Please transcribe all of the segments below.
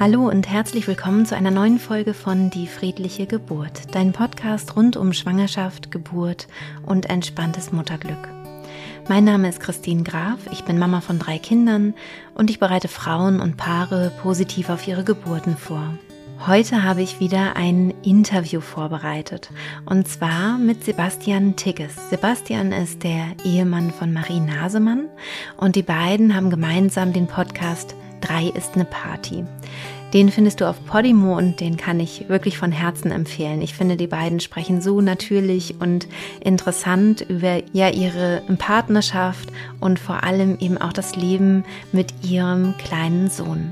Hallo und herzlich willkommen zu einer neuen Folge von Die friedliche Geburt, dein Podcast rund um Schwangerschaft, Geburt und entspanntes Mutterglück. Mein Name ist Christine Graf, ich bin Mama von drei Kindern und ich bereite Frauen und Paare positiv auf ihre Geburten vor. Heute habe ich wieder ein Interview vorbereitet und zwar mit Sebastian Tigges. Sebastian ist der Ehemann von Marie Nasemann und die beiden haben gemeinsam den Podcast Drei ist eine Party. Den findest du auf Podimo und den kann ich wirklich von Herzen empfehlen. Ich finde, die beiden sprechen so natürlich und interessant über ja ihre Partnerschaft und vor allem eben auch das Leben mit ihrem kleinen Sohn.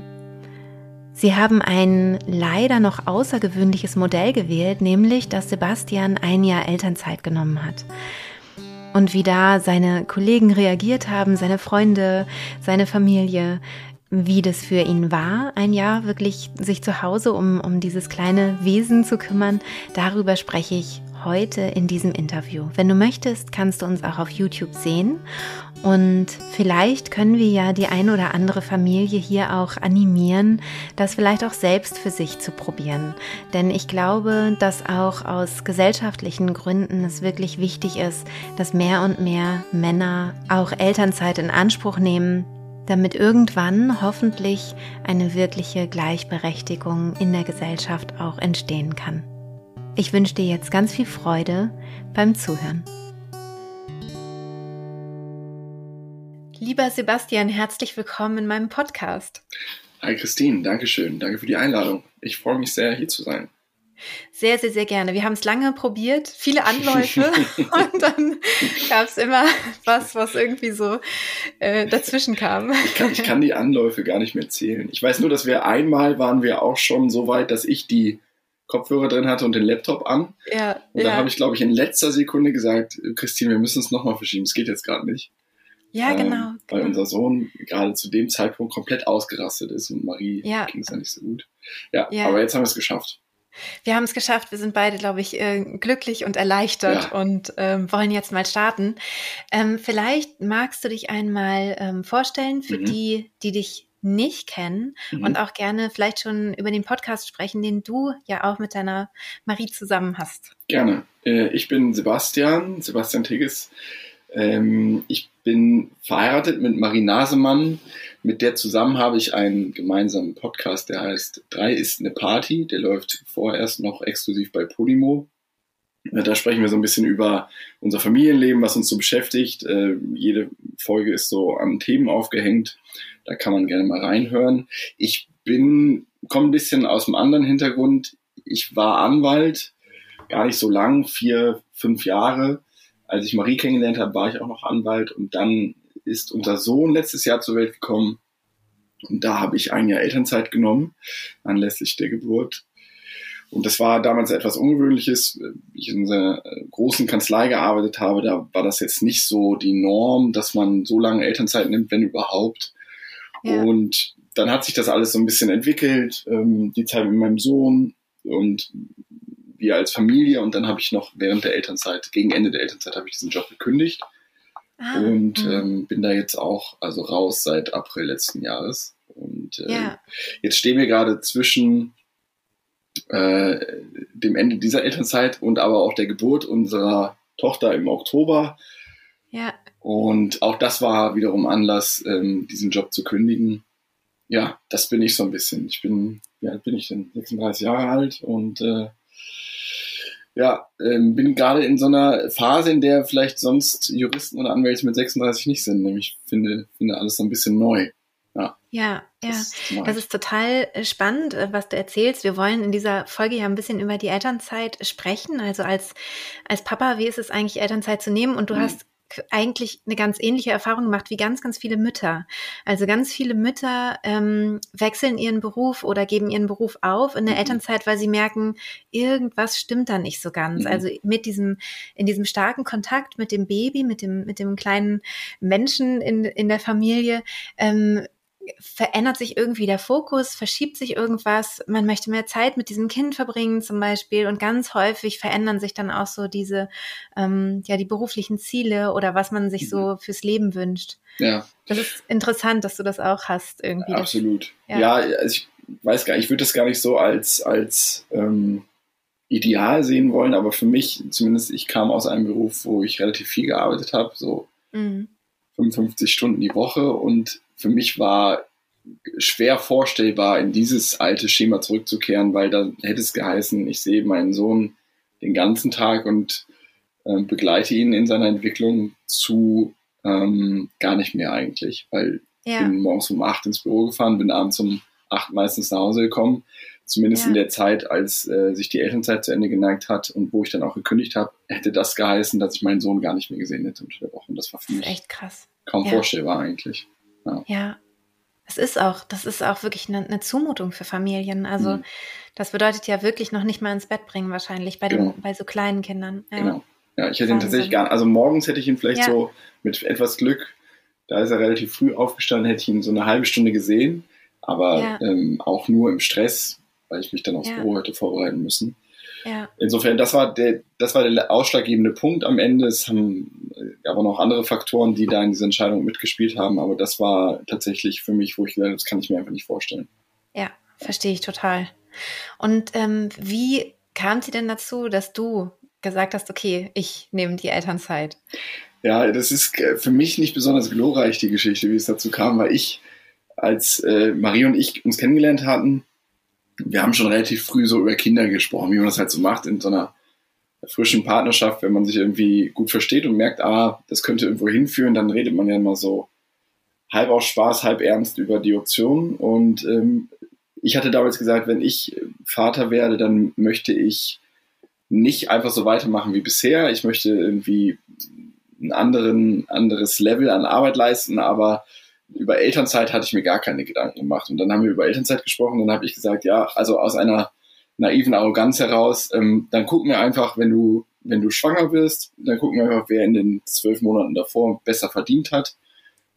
Sie haben ein leider noch außergewöhnliches Modell gewählt, nämlich dass Sebastian ein Jahr Elternzeit genommen hat. Und wie da seine Kollegen reagiert haben, seine Freunde, seine Familie, wie das für ihn war, ein Jahr wirklich sich zu Hause um, um dieses kleine Wesen zu kümmern, darüber spreche ich heute in diesem Interview. Wenn du möchtest, kannst du uns auch auf YouTube sehen und vielleicht können wir ja die ein oder andere Familie hier auch animieren, das vielleicht auch selbst für sich zu probieren. Denn ich glaube, dass auch aus gesellschaftlichen Gründen es wirklich wichtig ist, dass mehr und mehr Männer auch Elternzeit in Anspruch nehmen, damit irgendwann hoffentlich eine wirkliche Gleichberechtigung in der Gesellschaft auch entstehen kann. Ich wünsche dir jetzt ganz viel Freude beim Zuhören. Lieber Sebastian, herzlich willkommen in meinem Podcast. Hi Christine, danke schön. Danke für die Einladung. Ich freue mich sehr, hier zu sein. Sehr, sehr, sehr gerne. Wir haben es lange probiert, viele Anläufe und dann gab es immer was, was irgendwie so äh, dazwischen kam. Ich kann, ich kann die Anläufe gar nicht mehr zählen. Ich weiß nur, dass wir einmal waren wir auch schon so weit, dass ich die Kopfhörer drin hatte und den Laptop an. Ja, und da ja. habe ich, glaube ich, in letzter Sekunde gesagt, Christine, wir müssen es nochmal verschieben. Es geht jetzt gerade nicht. Ja, ähm, genau. Weil genau. unser Sohn gerade zu dem Zeitpunkt komplett ausgerastet ist und Marie ja. ging es ja nicht so gut. Ja, ja. aber jetzt haben wir es geschafft. Wir haben es geschafft. Wir sind beide, glaube ich, äh, glücklich und erleichtert ja. und ähm, wollen jetzt mal starten. Ähm, vielleicht magst du dich einmal ähm, vorstellen für mhm. die, die dich nicht kennen mhm. und auch gerne vielleicht schon über den Podcast sprechen, den du ja auch mit deiner Marie zusammen hast. Gerne. Äh, ich bin Sebastian, Sebastian Tigges. Ähm, ich bin verheiratet mit Marie Nasemann. Mit der zusammen habe ich einen gemeinsamen Podcast, der heißt Drei ist eine Party. Der läuft vorerst noch exklusiv bei Podimo. Da sprechen wir so ein bisschen über unser Familienleben, was uns so beschäftigt. Äh, jede Folge ist so an Themen aufgehängt. Da kann man gerne mal reinhören. Ich bin, komme ein bisschen aus dem anderen Hintergrund. Ich war Anwalt, gar nicht so lang, vier, fünf Jahre als ich Marie kennengelernt habe, war ich auch noch Anwalt und dann ist unser Sohn letztes Jahr zur Welt gekommen und da habe ich ein Jahr Elternzeit genommen, anlässlich der Geburt. Und das war damals etwas Ungewöhnliches. Ich in einer großen Kanzlei gearbeitet habe, da war das jetzt nicht so die Norm, dass man so lange Elternzeit nimmt, wenn überhaupt. Ja. Und dann hat sich das alles so ein bisschen entwickelt, ähm, die Zeit mit meinem Sohn und wir als Familie und dann habe ich noch während der Elternzeit, gegen Ende der Elternzeit, habe ich diesen Job gekündigt ah, und mhm. ähm, bin da jetzt auch also raus seit April letzten Jahres. Und äh, ja. jetzt stehen wir gerade zwischen äh, dem Ende dieser Elternzeit und aber auch der Geburt unserer Tochter im Oktober. Ja. Und auch das war wiederum Anlass, ähm, diesen Job zu kündigen. Ja, das bin ich so ein bisschen. Ich bin, wie alt bin ich denn? 36 Jahre alt und äh, ja, ähm, bin gerade in so einer Phase, in der vielleicht sonst Juristen oder Anwälte mit 36 nicht sind. Nämlich finde, finde alles so ein bisschen neu. Ja, ja, ja. Das, das ist total äh, spannend, äh, was du erzählst. Wir wollen in dieser Folge ja ein bisschen über die Elternzeit sprechen. Also als, als Papa, wie ist es eigentlich, Elternzeit zu nehmen? Und du mhm. hast eigentlich eine ganz ähnliche Erfahrung gemacht wie ganz, ganz viele Mütter. Also ganz viele Mütter ähm, wechseln ihren Beruf oder geben ihren Beruf auf in der mhm. Elternzeit, weil sie merken, irgendwas stimmt da nicht so ganz. Mhm. Also mit diesem, in diesem starken Kontakt mit dem Baby, mit dem, mit dem kleinen Menschen in, in der Familie, ähm, verändert sich irgendwie der Fokus, verschiebt sich irgendwas, man möchte mehr Zeit mit diesem Kind verbringen zum Beispiel und ganz häufig verändern sich dann auch so diese, ähm, ja, die beruflichen Ziele oder was man sich so mhm. fürs Leben wünscht. Ja. Das ist interessant, dass du das auch hast irgendwie. Absolut. Ja, ja also ich weiß gar nicht, ich würde das gar nicht so als, als ähm, ideal sehen wollen, aber für mich, zumindest ich kam aus einem Beruf, wo ich relativ viel gearbeitet habe, so mhm. 55 Stunden die Woche und für mich war schwer vorstellbar, in dieses alte Schema zurückzukehren, weil da hätte es geheißen, ich sehe meinen Sohn den ganzen Tag und äh, begleite ihn in seiner Entwicklung zu ähm, gar nicht mehr eigentlich, weil ja. ich bin morgens um acht ins Büro gefahren, bin abends um acht meistens nach Hause gekommen. Zumindest ja. in der Zeit, als äh, sich die Elternzeit zu Ende geneigt hat und wo ich dann auch gekündigt habe, hätte das geheißen, dass ich meinen Sohn gar nicht mehr gesehen hätte unter der Woche. Und das war für mich echt krass. kaum ja. vorstellbar eigentlich. Ja. ja. Es ist auch, das ist auch wirklich eine, eine Zumutung für Familien. Also mhm. das bedeutet ja wirklich noch nicht mal ins Bett bringen wahrscheinlich bei, genau. den, bei so kleinen Kindern. Ja. Genau. Ja, ich hätte ihn tatsächlich gar also morgens hätte ich ihn vielleicht ja. so mit etwas Glück, da ist er relativ früh aufgestanden, hätte ich ihn so eine halbe Stunde gesehen, aber ja. ähm, auch nur im Stress, weil ich mich dann aufs Büro hätte vorbereiten müssen. Ja. Insofern, das war der, das war der ausschlaggebende Punkt am Ende. Es haben aber noch andere Faktoren, die da in dieser Entscheidung mitgespielt haben. Aber das war tatsächlich für mich, wo ich gesagt habe, das kann ich mir einfach nicht vorstellen. Ja, verstehe ich total. Und ähm, wie kam sie denn dazu, dass du gesagt hast, okay, ich nehme die Elternzeit? Ja, das ist äh, für mich nicht besonders glorreich, die Geschichte, wie es dazu kam, weil ich, als äh, Marie und ich uns kennengelernt hatten, wir haben schon relativ früh so über Kinder gesprochen, wie man das halt so macht in so einer frischen Partnerschaft, wenn man sich irgendwie gut versteht und merkt, ah, das könnte irgendwo hinführen, dann redet man ja immer so halb aus Spaß, halb ernst über die Optionen. Und ähm, ich hatte damals gesagt, wenn ich Vater werde, dann möchte ich nicht einfach so weitermachen wie bisher. Ich möchte irgendwie ein anderen, anderes Level an Arbeit leisten, aber über Elternzeit hatte ich mir gar keine Gedanken gemacht. Und dann haben wir über Elternzeit gesprochen und dann habe ich gesagt, ja, also aus einer naiven Arroganz heraus, ähm, dann gucken wir einfach, wenn du, wenn du schwanger wirst, dann gucken wir einfach, wer in den zwölf Monaten davor besser verdient hat.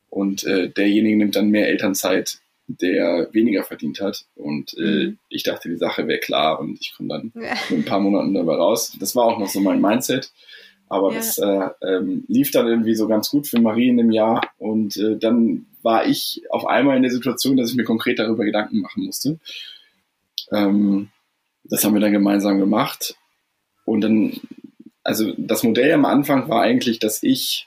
Und äh, derjenige nimmt dann mehr Elternzeit, der weniger verdient hat. Und äh, mhm. ich dachte, die Sache wäre klar und ich komme dann ja. mit ein paar Monaten dabei raus. Das war auch noch so mein Mindset. Aber ja. das äh, ähm, lief dann irgendwie so ganz gut für Marie in dem Jahr. Und äh, dann war ich auf einmal in der Situation, dass ich mir konkret darüber Gedanken machen musste. Ähm, das haben wir dann gemeinsam gemacht. Und dann, also das Modell am Anfang war eigentlich, dass ich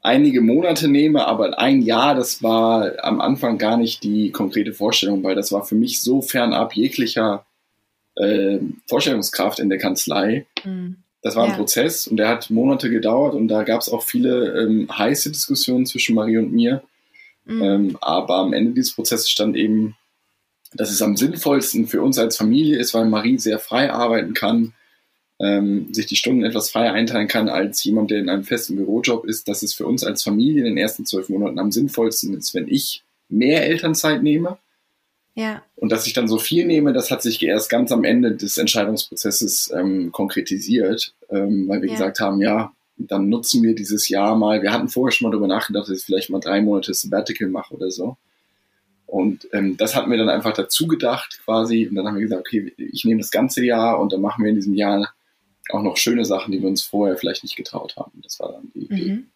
einige Monate nehme, aber ein Jahr, das war am Anfang gar nicht die konkrete Vorstellung, weil das war für mich so fernab jeglicher äh, Vorstellungskraft in der Kanzlei. Mhm das war ein ja. Prozess und der hat Monate gedauert und da gab es auch viele ähm, heiße Diskussionen zwischen Marie und mir. Mhm. Ähm, aber am Ende dieses Prozesses stand eben, dass es am sinnvollsten für uns als Familie ist, weil Marie sehr frei arbeiten kann, ähm, sich die Stunden etwas freier einteilen kann als jemand, der in einem festen Bürojob ist, dass es für uns als Familie in den ersten zwölf Monaten am sinnvollsten ist, wenn ich mehr Elternzeit nehme ja. Und dass ich dann so viel nehme, das hat sich erst ganz am Ende des Entscheidungsprozesses ähm, konkretisiert, ähm, weil wir ja. gesagt haben, ja, dann nutzen wir dieses Jahr mal. Wir hatten vorher schon mal darüber nachgedacht, dass ich vielleicht mal drei Monate Sabbatical mache oder so. Und ähm, das hatten wir dann einfach dazu gedacht quasi. Und dann haben wir gesagt, okay, ich nehme das ganze Jahr und dann machen wir in diesem Jahr auch noch schöne Sachen, die wir uns vorher vielleicht nicht getraut haben. Das war dann die Idee. Mhm.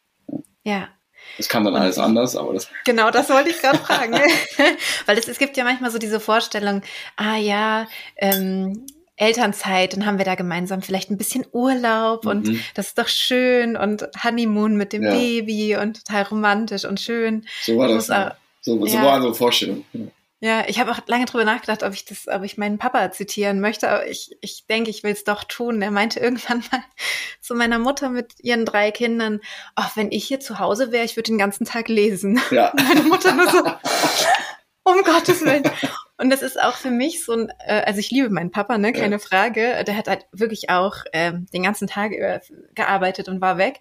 Ja. ja. Das kann dann alles anders, aber das. Genau, das wollte ich gerade fragen. Weil es, es gibt ja manchmal so diese Vorstellung, ah ja, ähm, Elternzeit, dann haben wir da gemeinsam vielleicht ein bisschen Urlaub mhm. und das ist doch schön und Honeymoon mit dem ja. Baby und total romantisch und schön. So war das. Ja. So, so ja. war unsere Vorstellung. Ja. Ja, ich habe auch lange drüber nachgedacht, ob ich das, ob ich meinen Papa zitieren möchte, aber ich, ich denke, ich will es doch tun. Er meinte irgendwann mal zu meiner Mutter mit ihren drei Kindern, ach, wenn ich hier zu Hause wäre, ich würde den ganzen Tag lesen. Ja. Meine Mutter nur so, um Gottes Willen. Und das ist auch für mich so ein, äh, also ich liebe meinen Papa, ne, keine ja. Frage. Der hat halt wirklich auch ähm, den ganzen Tag über gearbeitet und war weg.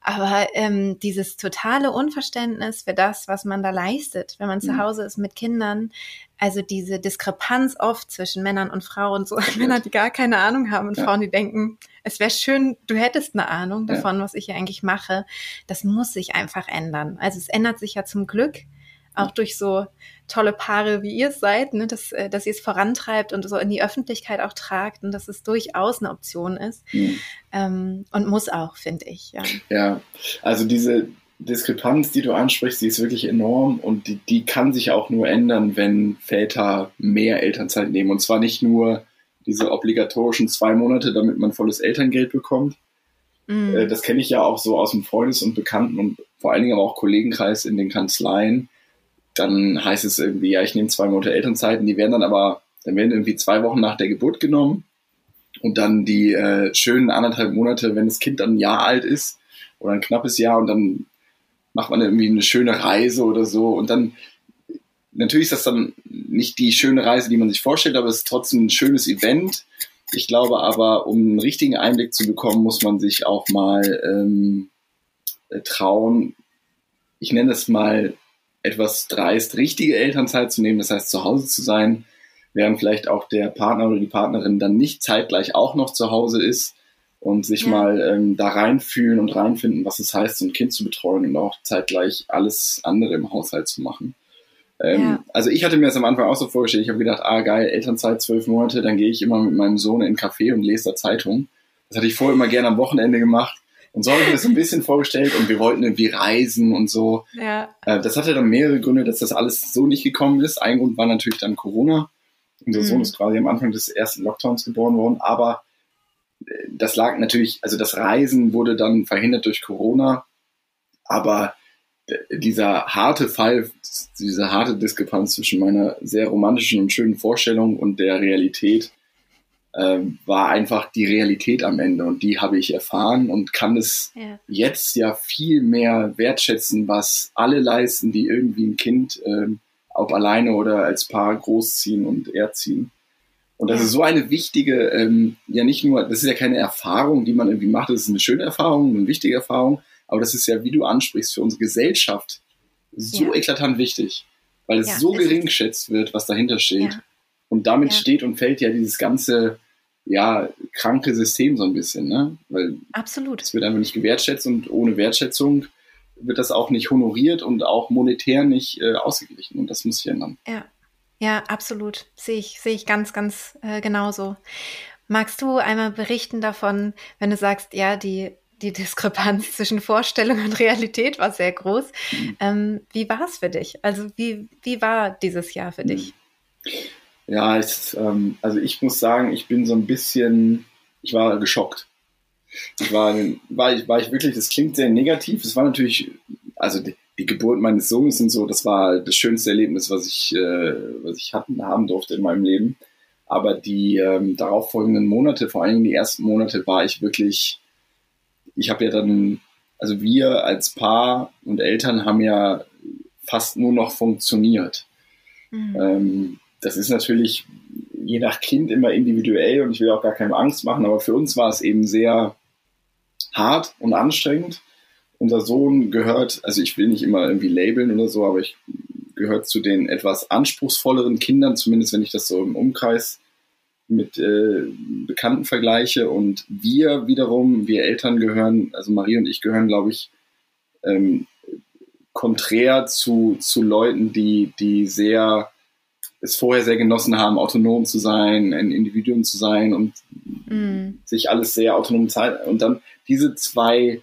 Aber ähm, dieses totale Unverständnis für das, was man da leistet, wenn man mhm. zu Hause ist mit Kindern, also diese Diskrepanz oft zwischen Männern und Frauen, so Männer, die gar keine Ahnung haben und ja. Frauen, die denken, es wäre schön, du hättest eine Ahnung davon, ja. was ich hier eigentlich mache, das muss sich einfach ändern. Also es ändert sich ja zum Glück auch durch so tolle Paare, wie ihr es seid, ne, dass, äh, dass ihr es vorantreibt und so in die Öffentlichkeit auch tragt und dass es durchaus eine Option ist. Mhm. Ähm, und muss auch, finde ich. Ja. ja, also diese, Diskrepanz, die du ansprichst, die ist wirklich enorm und die, die kann sich auch nur ändern, wenn Väter mehr Elternzeit nehmen. Und zwar nicht nur diese obligatorischen zwei Monate, damit man volles Elterngeld bekommt. Mhm. Äh, das kenne ich ja auch so aus dem Freundes- und Bekannten- und vor allen Dingen aber auch Kollegenkreis in den Kanzleien. Dann heißt es irgendwie, ja, ich nehme zwei Monate Elternzeit und die werden dann aber, dann werden irgendwie zwei Wochen nach der Geburt genommen und dann die äh, schönen anderthalb Monate, wenn das Kind dann ein Jahr alt ist oder ein knappes Jahr und dann macht man irgendwie eine schöne Reise oder so und dann natürlich ist das dann nicht die schöne Reise, die man sich vorstellt, aber es ist trotzdem ein schönes Event. Ich glaube aber, um einen richtigen Einblick zu bekommen, muss man sich auch mal ähm, äh, trauen, ich nenne es mal etwas dreist, richtige Elternzeit zu nehmen, das heißt zu Hause zu sein, während vielleicht auch der Partner oder die Partnerin dann nicht zeitgleich auch noch zu Hause ist und sich ja. mal ähm, da reinfühlen und reinfinden, was es heißt, so ein Kind zu betreuen und auch zeitgleich alles andere im Haushalt zu machen. Ähm, ja. Also ich hatte mir das am Anfang auch so vorgestellt. Ich habe gedacht, ah geil, Elternzeit zwölf Monate, dann gehe ich immer mit meinem Sohn in einen Café und lese da Zeitung. Das hatte ich vorher immer gerne am Wochenende gemacht. Und so habe ich mir das ein bisschen vorgestellt und wir wollten irgendwie reisen und so. Ja. Äh, das hatte dann mehrere Gründe, dass das alles so nicht gekommen ist. Ein Grund war natürlich dann Corona. Unser mhm. Sohn ist quasi am Anfang des ersten Lockdowns geboren worden, aber das lag natürlich, also das Reisen wurde dann verhindert durch Corona, aber dieser harte Fall, diese harte Diskrepanz zwischen meiner sehr romantischen und schönen Vorstellung und der Realität äh, war einfach die Realität am Ende und die habe ich erfahren und kann es ja. jetzt ja viel mehr wertschätzen, was alle leisten, die irgendwie ein Kind äh, ob alleine oder als Paar großziehen und erziehen. Und das ist so eine wichtige, ähm, ja nicht nur, das ist ja keine Erfahrung, die man irgendwie macht, das ist eine schöne Erfahrung, eine wichtige Erfahrung, aber das ist ja, wie du ansprichst, für unsere Gesellschaft so ja. eklatant wichtig, weil es so gering geschätzt wird, was dahinter steht. Und damit steht und fällt ja dieses ganze, ja, kranke System so ein bisschen, ne? Weil Absolut. es wird einfach nicht gewertschätzt und ohne Wertschätzung wird das auch nicht honoriert und auch monetär nicht äh, ausgeglichen. Und das muss sich ändern. Ja, ja, absolut. Sehe ich, sehe ich ganz, ganz äh, genauso. Magst du einmal berichten davon, wenn du sagst, ja, die, die Diskrepanz zwischen Vorstellung und Realität war sehr groß. Mhm. Ähm, wie war es für dich? Also wie, wie war dieses Jahr für dich? Ja, es, ähm, also ich muss sagen, ich bin so ein bisschen, ich war geschockt. Ich war, war, ich, war ich wirklich, das klingt sehr negativ. Es war natürlich, also die, die Geburt meines Sohnes und so, das war das schönste Erlebnis, was ich, äh, was ich hatten, haben durfte in meinem Leben. Aber die ähm, darauffolgenden Monate, vor allem die ersten Monate, war ich wirklich, ich habe ja dann, also wir als Paar und Eltern haben ja fast nur noch funktioniert. Mhm. Ähm, das ist natürlich je nach Kind immer individuell und ich will auch gar keine Angst machen, aber für uns war es eben sehr hart und anstrengend unser Sohn gehört, also ich will nicht immer irgendwie labeln oder so, aber ich gehört zu den etwas anspruchsvolleren Kindern, zumindest wenn ich das so im Umkreis mit äh, Bekannten vergleiche. Und wir wiederum, wir Eltern gehören, also Marie und ich gehören, glaube ich, ähm, konträr zu, zu Leuten, die, die sehr es vorher sehr genossen haben, autonom zu sein, ein Individuum zu sein und mm. sich alles sehr autonom zeigen. Und dann diese zwei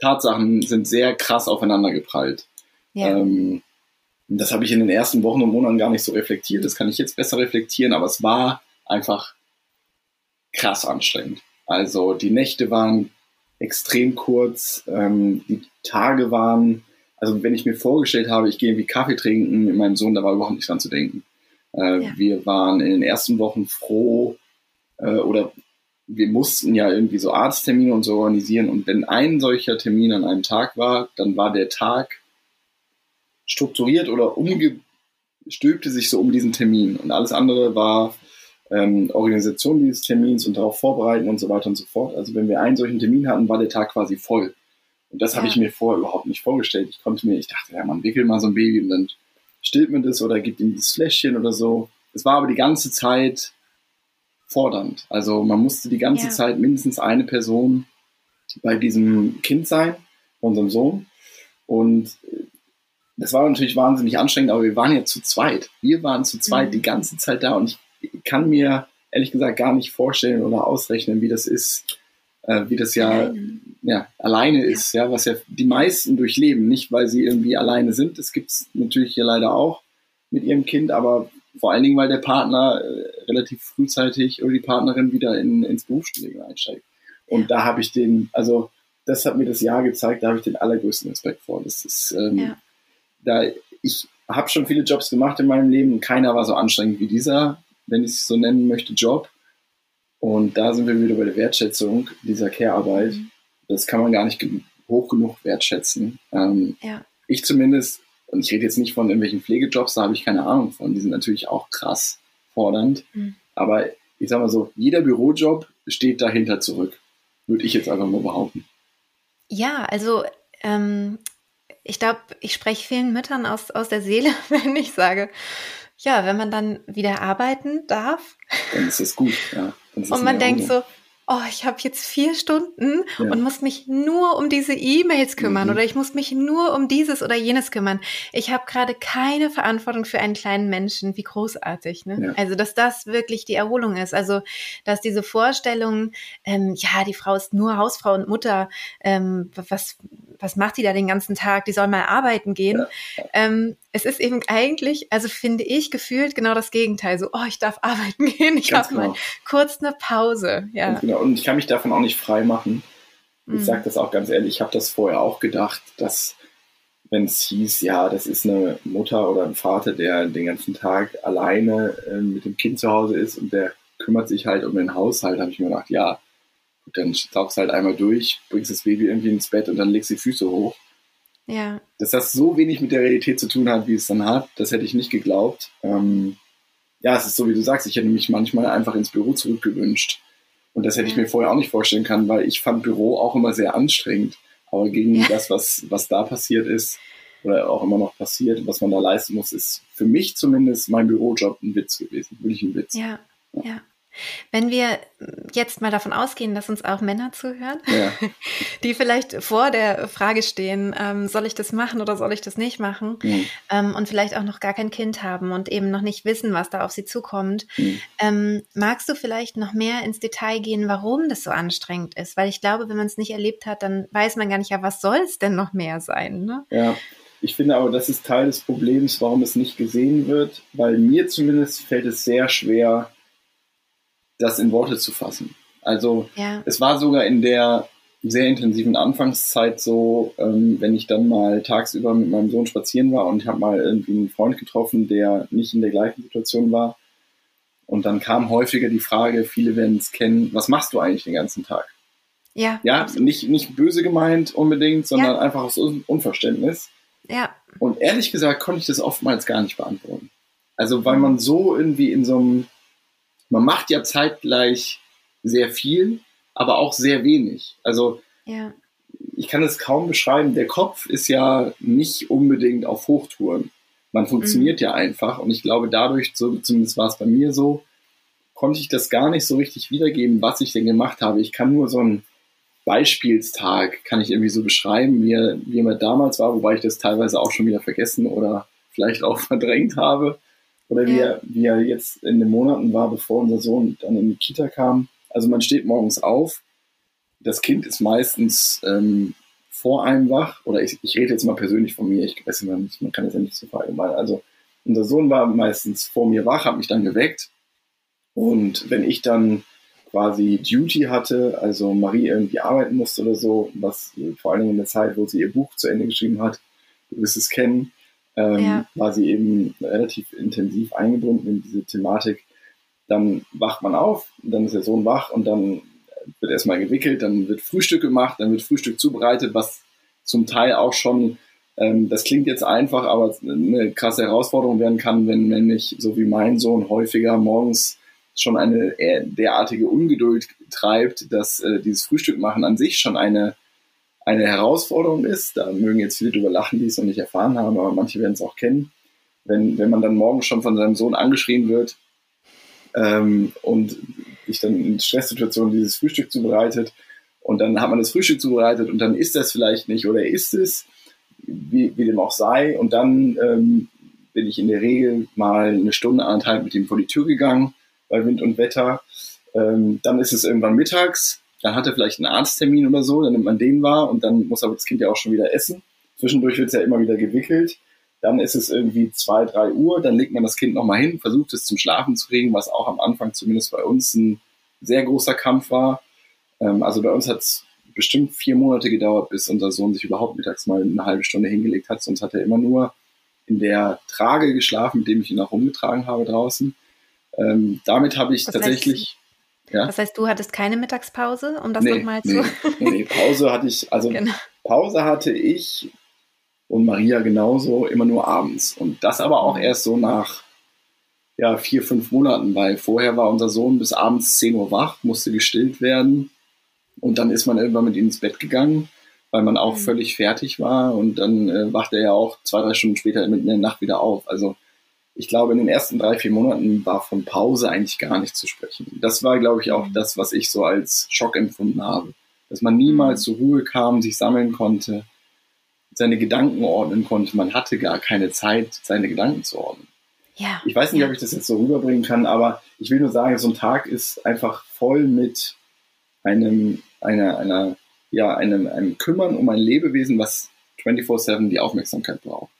Tatsachen sind sehr krass aufeinander geprallt. Ja. Ähm, das habe ich in den ersten Wochen und Monaten gar nicht so reflektiert. Das kann ich jetzt besser reflektieren, aber es war einfach krass anstrengend. Also die Nächte waren extrem kurz, ähm, die Tage waren, also wenn ich mir vorgestellt habe, ich gehe irgendwie Kaffee trinken mit meinem Sohn, da war überhaupt nicht dran zu denken. Äh, ja. Wir waren in den ersten Wochen froh äh, oder wir mussten ja irgendwie so Arzttermine und so organisieren. Und wenn ein solcher Termin an einem Tag war, dann war der Tag strukturiert oder umgestülpte sich so um diesen Termin. Und alles andere war ähm, Organisation dieses Termins und darauf vorbereiten und so weiter und so fort. Also wenn wir einen solchen Termin hatten, war der Tag quasi voll. Und das ja. habe ich mir vorher überhaupt nicht vorgestellt. Ich konnte mir, ich dachte, ja, man wickelt mal so ein Baby und dann stillt man das oder gibt ihm dieses Fläschchen oder so. Es war aber die ganze Zeit fordernd. Also man musste die ganze ja. Zeit mindestens eine Person bei diesem Kind sein, unserem Sohn. Und das war natürlich wahnsinnig anstrengend, aber wir waren ja zu zweit. Wir waren zu zweit mhm. die ganze Zeit da und ich kann mir ehrlich gesagt gar nicht vorstellen oder ausrechnen, wie das ist, äh, wie das ja alleine, ja, alleine ist, ja. was ja die meisten durchleben, nicht weil sie irgendwie alleine sind. Das gibt es natürlich hier leider auch mit ihrem Kind, aber vor allen Dingen, weil der Partner äh, relativ frühzeitig oder die Partnerin wieder in, ins Berufsleben einsteigt. Und da habe ich den, also das hat mir das Jahr gezeigt, da habe ich den allergrößten Respekt vor. Das ist, ähm, ja. da ich habe schon viele Jobs gemacht in meinem Leben. Keiner war so anstrengend wie dieser, wenn ich es so nennen möchte, Job. Und da sind wir wieder bei der Wertschätzung dieser Care-Arbeit. Mhm. Das kann man gar nicht hoch genug wertschätzen. Ähm, ja. Ich zumindest, und ich rede jetzt nicht von irgendwelchen Pflegejobs, da habe ich keine Ahnung von. Die sind natürlich auch krass fordernd. Mhm. Aber ich sage mal so, jeder Bürojob steht dahinter zurück. Würde ich jetzt einfach mal behaupten. Ja, also ähm, ich glaube, ich spreche vielen Müttern aus, aus der Seele, wenn ich sage, ja, wenn man dann wieder arbeiten darf. Dann ist es gut, ja. Und man denkt so, oh, ich habe jetzt vier Stunden ja. und muss mich nur um diese E-Mails kümmern mhm. oder ich muss mich nur um dieses oder jenes kümmern. Ich habe gerade keine Verantwortung für einen kleinen Menschen. Wie großartig, ne? Ja. Also, dass das wirklich die Erholung ist. Also, dass diese Vorstellung, ähm, ja, die Frau ist nur Hausfrau und Mutter, ähm, was, was macht die da den ganzen Tag? Die soll mal arbeiten gehen. Ja. Ähm, es ist eben eigentlich, also finde ich gefühlt genau das Gegenteil. So, oh, ich darf arbeiten gehen, ich habe genau. mal kurz eine Pause. Ja. Und, genau. und ich kann mich davon auch nicht frei machen. Ich mhm. sage das auch ganz ehrlich, ich habe das vorher auch gedacht, dass wenn es hieß, ja, das ist eine Mutter oder ein Vater, der den ganzen Tag alleine äh, mit dem Kind zu Hause ist und der kümmert sich halt um den Haushalt, habe ich mir gedacht, ja, dann saugst halt einmal durch, bringst das Baby irgendwie ins Bett und dann legst die Füße hoch. Ja. Dass das so wenig mit der Realität zu tun hat, wie es dann hat, das hätte ich nicht geglaubt. Ähm, ja, es ist so, wie du sagst, ich hätte mich manchmal einfach ins Büro zurückgewünscht. Und das hätte ich mir vorher auch nicht vorstellen können, weil ich fand Büro auch immer sehr anstrengend. Aber gegen ja. das, was, was da passiert ist, oder auch immer noch passiert, was man da leisten muss, ist für mich zumindest mein Bürojob ein Witz gewesen. Wirklich ein Witz. ja. ja. ja. Wenn wir jetzt mal davon ausgehen, dass uns auch Männer zuhören, ja. die vielleicht vor der Frage stehen, ähm, soll ich das machen oder soll ich das nicht machen mhm. ähm, und vielleicht auch noch gar kein Kind haben und eben noch nicht wissen, was da auf sie zukommt, mhm. ähm, magst du vielleicht noch mehr ins Detail gehen, warum das so anstrengend ist? Weil ich glaube, wenn man es nicht erlebt hat, dann weiß man gar nicht, ja, was soll es denn noch mehr sein? Ne? Ja. Ich finde aber, das ist Teil des Problems, warum es nicht gesehen wird, weil mir zumindest fällt es sehr schwer, das in Worte zu fassen. Also ja. es war sogar in der sehr intensiven Anfangszeit so, ähm, wenn ich dann mal tagsüber mit meinem Sohn spazieren war und ich habe mal irgendwie einen Freund getroffen, der nicht in der gleichen Situation war. Und dann kam häufiger die Frage, viele werden es kennen, was machst du eigentlich den ganzen Tag? Ja. Ja, nicht, nicht böse gemeint unbedingt, sondern ja. einfach aus Unverständnis. Ja. Und ehrlich gesagt konnte ich das oftmals gar nicht beantworten. Also weil man so irgendwie in so einem man macht ja zeitgleich sehr viel, aber auch sehr wenig. Also ja. ich kann es kaum beschreiben. Der Kopf ist ja nicht unbedingt auf Hochtouren. Man funktioniert mhm. ja einfach und ich glaube dadurch, so, zumindest war es bei mir so, konnte ich das gar nicht so richtig wiedergeben, was ich denn gemacht habe. Ich kann nur so einen Beispielstag, kann ich irgendwie so beschreiben, wie er, wie er damals war, wobei ich das teilweise auch schon wieder vergessen oder vielleicht auch verdrängt habe. Oder wie, ja. er, wie er jetzt in den Monaten war, bevor unser Sohn dann in die Kita kam. Also man steht morgens auf, das Kind ist meistens ähm, vor einem wach, oder ich, ich rede jetzt mal persönlich von mir, ich weiß nicht, man kann das ja nicht so verallgemeinern. Also unser Sohn war meistens vor mir wach, hat mich dann geweckt. Und wenn ich dann quasi Duty hatte, also Marie irgendwie arbeiten musste oder so, was vor allen Dingen in der Zeit, wo sie ihr Buch zu Ende geschrieben hat, du wirst es kennen, ähm, ja. war sie eben relativ intensiv eingebunden in diese Thematik. Dann wacht man auf, dann ist der Sohn wach und dann wird erstmal gewickelt, dann wird Frühstück gemacht, dann wird Frühstück zubereitet, was zum Teil auch schon, ähm, das klingt jetzt einfach, aber eine krasse Herausforderung werden kann, wenn nämlich, so wie mein Sohn, häufiger morgens schon eine derartige Ungeduld treibt, dass äh, dieses Frühstück machen an sich schon eine eine Herausforderung ist. Da mögen jetzt viele drüber lachen, die es noch nicht erfahren haben, aber manche werden es auch kennen. Wenn, wenn man dann morgens schon von seinem Sohn angeschrien wird ähm, und sich dann in Stresssituationen dieses Frühstück zubereitet und dann hat man das Frühstück zubereitet und dann ist das vielleicht nicht oder ist es, wie, wie dem auch sei. Und dann ähm, bin ich in der Regel mal eine Stunde, anderthalb mit ihm vor die Tür gegangen bei Wind und Wetter. Ähm, dann ist es irgendwann mittags dann hat er vielleicht einen Arzttermin oder so, dann nimmt man den wahr und dann muss aber das Kind ja auch schon wieder essen. Zwischendurch wird es ja immer wieder gewickelt. Dann ist es irgendwie zwei, drei Uhr, dann legt man das Kind nochmal hin, versucht es zum Schlafen zu kriegen, was auch am Anfang zumindest bei uns ein sehr großer Kampf war. Ähm, also bei uns hat es bestimmt vier Monate gedauert, bis unser Sohn sich überhaupt mittags mal eine halbe Stunde hingelegt hat. Sonst hat er immer nur in der Trage geschlafen, mit dem ich ihn auch rumgetragen habe draußen. Ähm, damit habe ich das tatsächlich. Ja? Das heißt, du hattest keine Mittagspause, um das nee, nochmal zu. Nee, nee, Pause hatte ich, also genau. Pause hatte ich und Maria genauso immer nur abends. Und das aber auch erst so nach ja, vier, fünf Monaten, weil vorher war unser Sohn bis abends 10 Uhr wach, musste gestillt werden. Und dann ist man irgendwann mit ihm ins Bett gegangen, weil man auch mhm. völlig fertig war. Und dann äh, wachte er ja auch zwei, drei Stunden später mitten in der Nacht wieder auf. Also ich glaube, in den ersten drei, vier Monaten war von Pause eigentlich gar nicht zu sprechen. Das war, glaube ich, auch mhm. das, was ich so als Schock empfunden habe. Dass man niemals zur Ruhe kam, sich sammeln konnte, seine Gedanken ordnen konnte. Man hatte gar keine Zeit, seine Gedanken zu ordnen. Ja. Ich weiß nicht, ob ich das jetzt so rüberbringen kann, aber ich will nur sagen, so ein Tag ist einfach voll mit einem, einer, einer, ja, einem, einem Kümmern um ein Lebewesen, was 24-7 die Aufmerksamkeit braucht.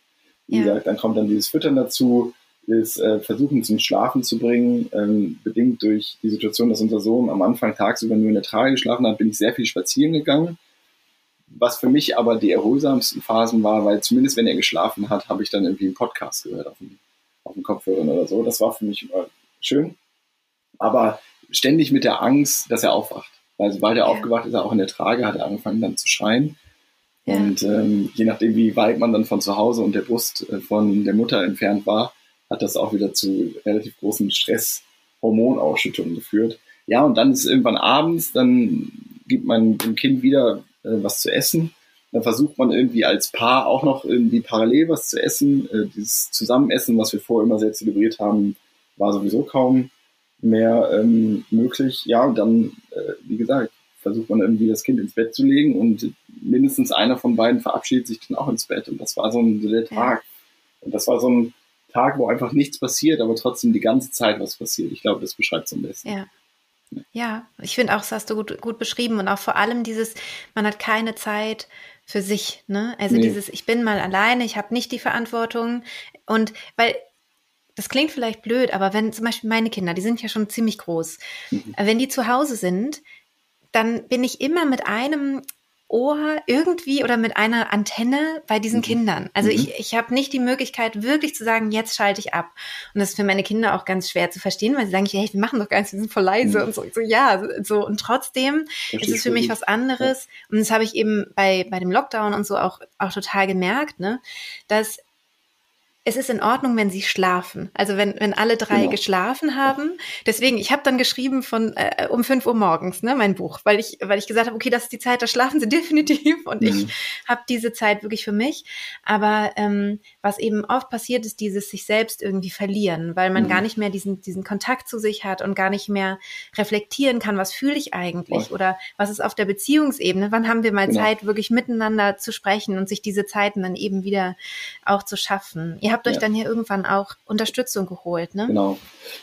Wie ja. gesagt, dann kommt dann dieses Füttern dazu, das äh, Versuchen zum Schlafen zu bringen, ähm, bedingt durch die Situation, dass unser Sohn am Anfang tagsüber nur in der Trage geschlafen hat, bin ich sehr viel spazieren gegangen. Was für mich aber die erholsamsten Phasen war, weil zumindest wenn er geschlafen hat, habe ich dann irgendwie einen Podcast gehört auf dem, auf dem Kopfhörer oder so. Das war für mich immer schön. Aber ständig mit der Angst, dass er aufwacht. Weil sobald er ja. aufgewacht ist, er auch in der Trage, hat er angefangen dann zu schreien. Ja. Und ähm, je nachdem, wie weit man dann von zu Hause und der Brust äh, von der Mutter entfernt war, hat das auch wieder zu relativ großen Stresshormonausschüttungen geführt. Ja, und dann ist irgendwann abends, dann gibt man dem Kind wieder äh, was zu essen. Dann versucht man irgendwie als Paar auch noch irgendwie parallel was zu essen. Äh, dieses Zusammenessen, was wir vorher immer sehr zelebriert haben, war sowieso kaum mehr ähm, möglich. Ja, und dann, äh, wie gesagt, versucht man irgendwie das Kind ins Bett zu legen und mindestens einer von beiden verabschiedet sich dann auch ins Bett. Und das war so, ein, so der Tag. Und das war so ein Tag, wo einfach nichts passiert, aber trotzdem die ganze Zeit was passiert. Ich glaube, das beschreibt es am besten. Ja. Ja, ich finde auch, das hast du gut, gut beschrieben und auch vor allem dieses, man hat keine Zeit für sich, ne? Also nee. dieses, ich bin mal alleine, ich habe nicht die Verantwortung und weil das klingt vielleicht blöd, aber wenn zum Beispiel meine Kinder, die sind ja schon ziemlich groß, mhm. wenn die zu Hause sind, dann bin ich immer mit einem Ohr irgendwie oder mit einer Antenne bei diesen mhm. Kindern. Also mhm. ich, ich habe nicht die Möglichkeit, wirklich zu sagen, jetzt schalte ich ab. Und das ist für meine Kinder auch ganz schwer zu verstehen, weil sie sagen, hey, wir machen doch gar nichts, wir sind voll leise mhm. und so. so. Ja, so. Und trotzdem ist es für mich was anderes. Und das habe ich eben bei, bei dem Lockdown und so auch, auch total gemerkt, ne, dass es ist in Ordnung, wenn sie schlafen. Also wenn, wenn alle drei genau. geschlafen haben. Deswegen, ich habe dann geschrieben von äh, um fünf Uhr morgens, ne, mein Buch, weil ich, weil ich gesagt habe, okay, das ist die Zeit, da schlafen sie definitiv und mhm. ich habe diese Zeit wirklich für mich. Aber ähm, was eben oft passiert, ist dieses sich selbst irgendwie verlieren, weil man mhm. gar nicht mehr diesen, diesen Kontakt zu sich hat und gar nicht mehr reflektieren kann, was fühle ich eigentlich oder was ist auf der Beziehungsebene, wann haben wir mal genau. Zeit, wirklich miteinander zu sprechen und sich diese Zeiten dann eben wieder auch zu schaffen. Ihr habt euch ja. dann hier irgendwann auch Unterstützung geholt, ne? Genau.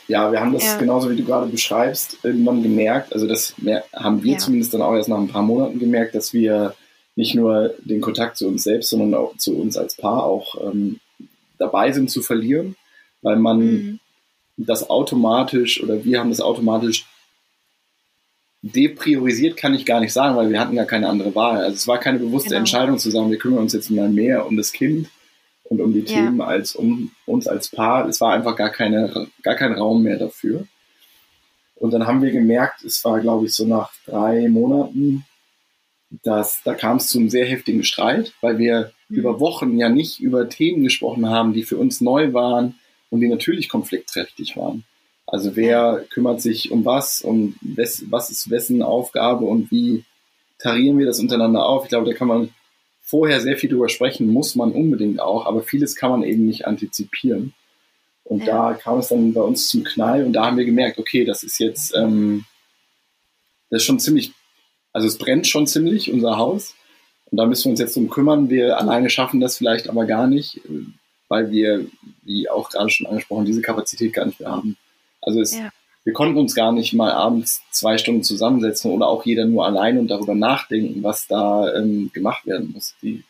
Ja, wir haben das ja. genauso wie du gerade beschreibst, irgendwann gemerkt, also das haben wir ja. zumindest dann auch erst nach ein paar Monaten gemerkt, dass wir nicht nur den Kontakt zu uns selbst, sondern auch zu uns als Paar auch ähm, dabei sind zu verlieren, weil man mhm. das automatisch oder wir haben das automatisch depriorisiert, kann ich gar nicht sagen, weil wir hatten gar keine andere Wahl. Also es war keine bewusste genau. Entscheidung zu sagen, wir kümmern uns jetzt mal mehr um das Kind und um die ja. Themen als um uns als Paar. Es war einfach gar, keine, gar kein Raum mehr dafür. Und dann haben wir gemerkt, es war, glaube ich, so nach drei Monaten, dass da kam es zu einem sehr heftigen Streit, weil wir mhm. über Wochen ja nicht über Themen gesprochen haben, die für uns neu waren und die natürlich konfliktträchtig waren. Also wer kümmert sich um was und wes, was ist wessen Aufgabe und wie tarieren wir das untereinander auf? Ich glaube, da kann man vorher sehr viel drüber sprechen, muss man unbedingt auch, aber vieles kann man eben nicht antizipieren. Und ja. da kam es dann bei uns zum Knall und da haben wir gemerkt, okay, das ist jetzt, ähm, das ist schon ziemlich, also es brennt schon ziemlich, unser Haus. Und da müssen wir uns jetzt drum kümmern. Wir alleine schaffen das vielleicht aber gar nicht, weil wir, wie auch gerade schon angesprochen, diese Kapazität gar nicht mehr haben. Also es, ja. Wir konnten uns gar nicht mal abends zwei Stunden zusammensetzen oder auch jeder nur allein und darüber nachdenken, was da ähm, gemacht werden muss. Die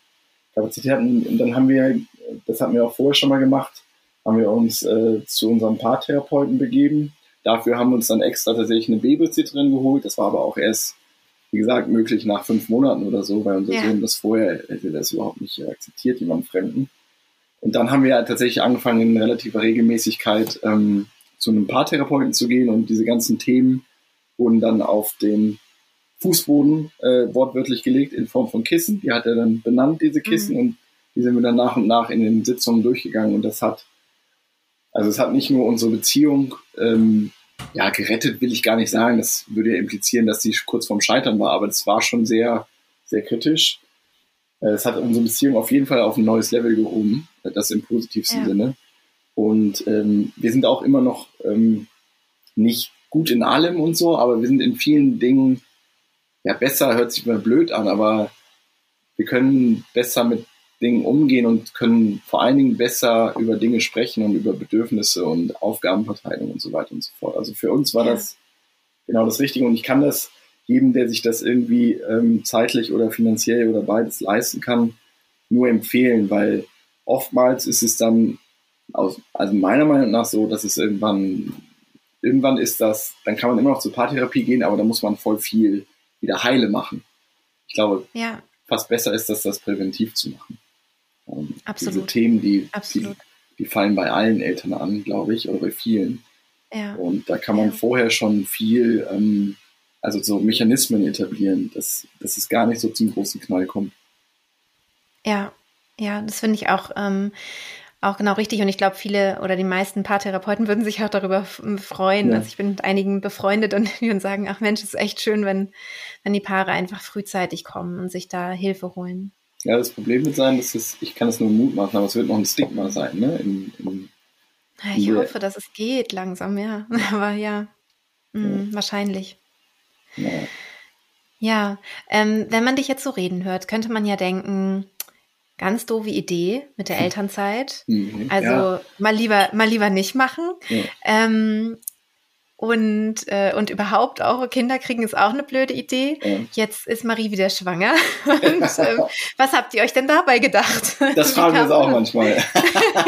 Kapazität hatten, und dann haben wir, das hatten wir auch vorher schon mal gemacht, haben wir uns äh, zu unserem Paartherapeuten begeben. Dafür haben wir uns dann extra tatsächlich eine Babysitterin geholt. Das war aber auch erst, wie gesagt, möglich nach fünf Monaten oder so, weil unser ja. Sohn das vorher hätte das überhaupt nicht akzeptiert, jemand Fremden. Und dann haben wir tatsächlich angefangen, in relativer Regelmäßigkeit ähm, zu einem Paartherapeuten zu gehen und diese ganzen Themen wurden dann auf den Fußboden äh, wortwörtlich gelegt in Form von Kissen. Die hat er dann benannt, diese Kissen, mhm. und die sind wir dann nach und nach in den Sitzungen durchgegangen und das hat, also es hat nicht nur unsere Beziehung ähm, ja, gerettet will ich gar nicht sagen. Das würde ja implizieren, dass sie kurz vorm Scheitern war, aber das war schon sehr, sehr kritisch. Äh, es hat unsere Beziehung auf jeden Fall auf ein neues Level gehoben, das im positivsten ja. Sinne. Und ähm, wir sind auch immer noch ähm, nicht gut in allem und so, aber wir sind in vielen Dingen, ja, besser hört sich mal blöd an, aber wir können besser mit Dingen umgehen und können vor allen Dingen besser über Dinge sprechen und über Bedürfnisse und Aufgabenverteilung und so weiter und so fort. Also für uns war ja. das genau das Richtige und ich kann das jedem, der sich das irgendwie ähm, zeitlich oder finanziell oder beides leisten kann, nur empfehlen, weil oftmals ist es dann aus, also meiner Meinung nach so, dass es irgendwann, irgendwann ist das, dann kann man immer noch zur Paartherapie gehen, aber da muss man voll viel wieder heile machen. Ich glaube, ja. fast besser ist das, das präventiv zu machen. Ähm, Absolut. Diese Themen, die, die, die, fallen bei allen Eltern an, glaube ich, oder bei vielen. Ja. Und da kann man ja. vorher schon viel, ähm, also so Mechanismen etablieren, dass, dass es gar nicht so zum großen Knall kommt. Ja, ja, das finde ich auch. Ähm, auch genau richtig. Und ich glaube, viele oder die meisten Paartherapeuten würden sich auch darüber freuen. Ja. Also ich bin mit einigen befreundet und die uns sagen, ach Mensch, es ist echt schön, wenn, wenn die Paare einfach frühzeitig kommen und sich da Hilfe holen. Ja, das Problem wird sein, dass es, ich kann es nur Mut machen, aber es wird noch ein Stigma sein, ne? In, in, ich hoffe, dass es geht langsam, ja. Aber ja, mh, ja. Mm, wahrscheinlich. Ja. Ja, ähm, wenn man dich jetzt so reden hört, könnte man ja denken, ganz doofe Idee mit der Elternzeit. Mhm, also ja. mal lieber, mal lieber nicht machen. Ja. Ähm, und, äh, und überhaupt auch Kinder kriegen ist auch eine blöde Idee. Ja. Jetzt ist Marie wieder schwanger. Und, äh, was habt ihr euch denn dabei gedacht? Das fragen wir uns auch manchmal.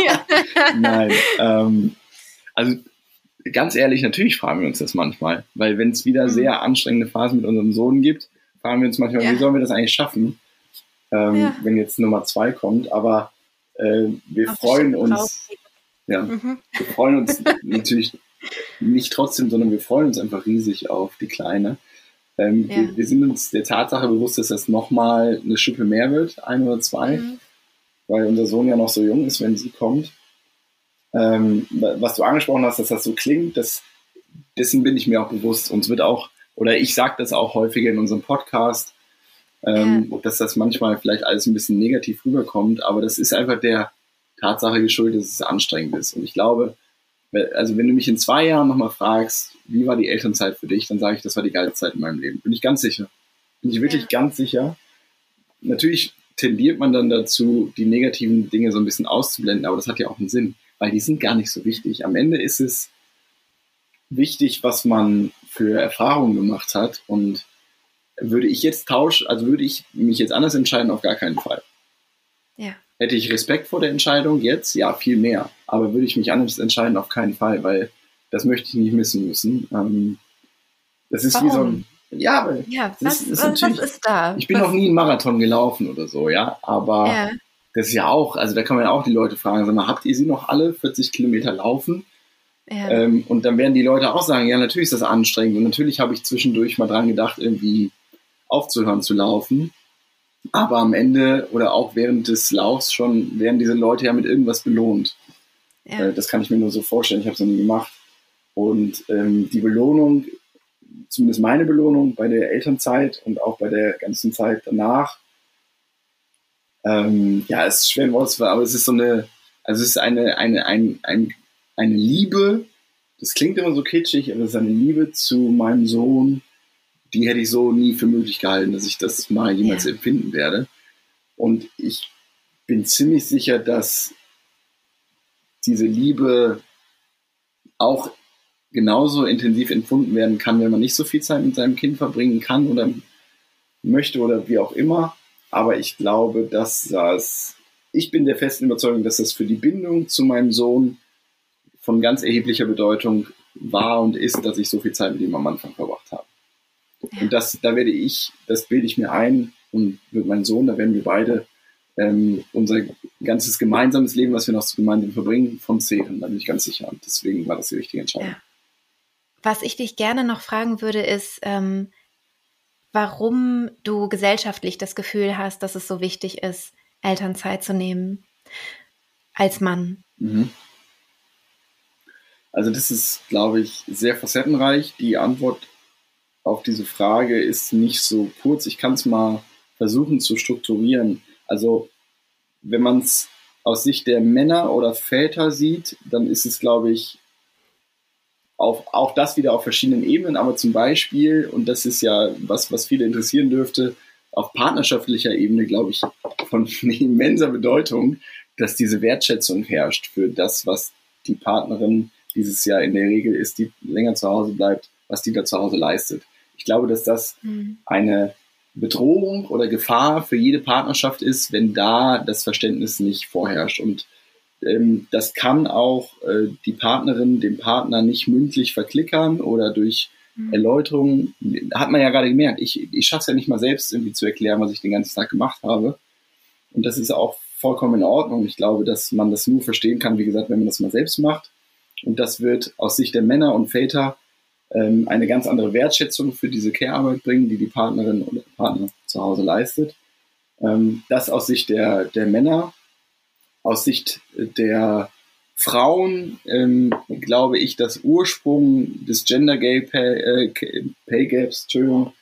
Nein. Ähm, also ganz ehrlich, natürlich fragen wir uns das manchmal. Weil wenn es wieder mhm. sehr anstrengende Phasen mit unserem Sohn gibt, fragen wir uns manchmal, wie sollen wir das eigentlich schaffen? Ähm, ja. wenn jetzt Nummer zwei kommt. Aber äh, wir freuen uns. Ja, mhm. wir freuen uns natürlich nicht trotzdem, sondern wir freuen uns einfach riesig auf die Kleine. Ähm, ja. wir, wir, sind uns der Tatsache bewusst, dass das nochmal eine Schippe mehr wird, ein oder zwei, mhm. weil unser Sohn ja noch so jung ist, wenn sie kommt. Ähm, was du angesprochen hast, dass das so klingt, das, dessen bin ich mir auch bewusst. Uns wird auch, oder ich sage das auch häufiger in unserem Podcast, ähm, ja. dass das manchmal vielleicht alles ein bisschen negativ rüberkommt, aber das ist einfach der Tatsache geschuldet, dass es anstrengend ist. Und ich glaube, also wenn du mich in zwei Jahren nochmal fragst, wie war die Elternzeit für dich, dann sage ich, das war die geilste Zeit in meinem Leben. Bin ich ganz sicher. Bin ich wirklich ja. ganz sicher. Natürlich tendiert man dann dazu, die negativen Dinge so ein bisschen auszublenden, aber das hat ja auch einen Sinn, weil die sind gar nicht so wichtig. Am Ende ist es wichtig, was man für Erfahrungen gemacht hat und würde ich jetzt tauschen, also würde ich mich jetzt anders entscheiden, auf gar keinen Fall. Ja. Hätte ich Respekt vor der Entscheidung jetzt? Ja, viel mehr. Aber würde ich mich anders entscheiden, auf keinen Fall, weil das möchte ich nicht missen müssen. Ähm, das ist Warum? wie so ein, ja, weil ja, was, ist, ist was, ist da? Ich bin was? noch nie einen Marathon gelaufen oder so, ja, aber ja. das ist ja auch, also da kann man ja auch die Leute fragen, sag mal, habt ihr sie noch alle 40 Kilometer laufen? Ja. Ähm, und dann werden die Leute auch sagen, ja, natürlich ist das anstrengend und natürlich habe ich zwischendurch mal dran gedacht, irgendwie aufzuhören zu laufen. Aber am Ende oder auch während des Laufs schon werden diese Leute ja mit irgendwas belohnt. Ja. Äh, das kann ich mir nur so vorstellen. Ich habe es noch nie gemacht. Und ähm, die Belohnung, zumindest meine Belohnung bei der Elternzeit und auch bei der ganzen Zeit danach, ähm, ja, es ist schwer in Worte, aber es ist so eine, also es ist eine, eine, ein, ein, eine Liebe, das klingt immer so kitschig, aber es ist eine Liebe zu meinem Sohn, die hätte ich so nie für möglich gehalten, dass ich das mal jemals ja. empfinden werde. Und ich bin ziemlich sicher, dass diese Liebe auch genauso intensiv empfunden werden kann, wenn man nicht so viel Zeit mit seinem Kind verbringen kann oder möchte oder wie auch immer. Aber ich glaube, dass das, ich bin der festen Überzeugung, dass das für die Bindung zu meinem Sohn von ganz erheblicher Bedeutung war und ist, dass ich so viel Zeit mit ihm am Anfang verbracht habe. Und das, da werde ich, das bilde ich mir ein und mit meinem Sohn, da werden wir beide ähm, unser ganzes gemeinsames Leben, was wir noch gemeinsam verbringen, von zehren. Da bin ich ganz sicher. Und deswegen war das die richtige Entscheidung. Ja. Was ich dich gerne noch fragen würde, ist, ähm, warum du gesellschaftlich das Gefühl hast, dass es so wichtig ist, Elternzeit zu nehmen als Mann. Mhm. Also das ist, glaube ich, sehr facettenreich. Die Antwort auf diese Frage ist nicht so kurz. Ich kann es mal versuchen zu strukturieren. Also wenn man es aus Sicht der Männer oder Väter sieht, dann ist es, glaube ich, auf, auch das wieder auf verschiedenen Ebenen, aber zum Beispiel, und das ist ja was, was viele interessieren dürfte, auf partnerschaftlicher Ebene, glaube ich, von immenser Bedeutung, dass diese Wertschätzung herrscht für das, was die Partnerin dieses Jahr in der Regel ist, die länger zu Hause bleibt, was die da zu Hause leistet. Ich glaube, dass das mhm. eine Bedrohung oder Gefahr für jede Partnerschaft ist, wenn da das Verständnis nicht vorherrscht. Und ähm, das kann auch äh, die Partnerin dem Partner nicht mündlich verklickern oder durch mhm. Erläuterungen. Hat man ja gerade gemerkt. Ich, ich schaffe es ja nicht mal selbst irgendwie zu erklären, was ich den ganzen Tag gemacht habe. Und das ist auch vollkommen in Ordnung. Ich glaube, dass man das nur verstehen kann, wie gesagt, wenn man das mal selbst macht. Und das wird aus Sicht der Männer und Väter ähm, eine ganz andere Wertschätzung für diese Care-Arbeit bringen, die die Partnerin oder Partner zu Hause leistet. Ähm, das aus Sicht der, der Männer aus Sicht der Frauen ähm, glaube ich, das Ursprung des Gender Gay Pay, äh, Pay Gaps Entschuldigung,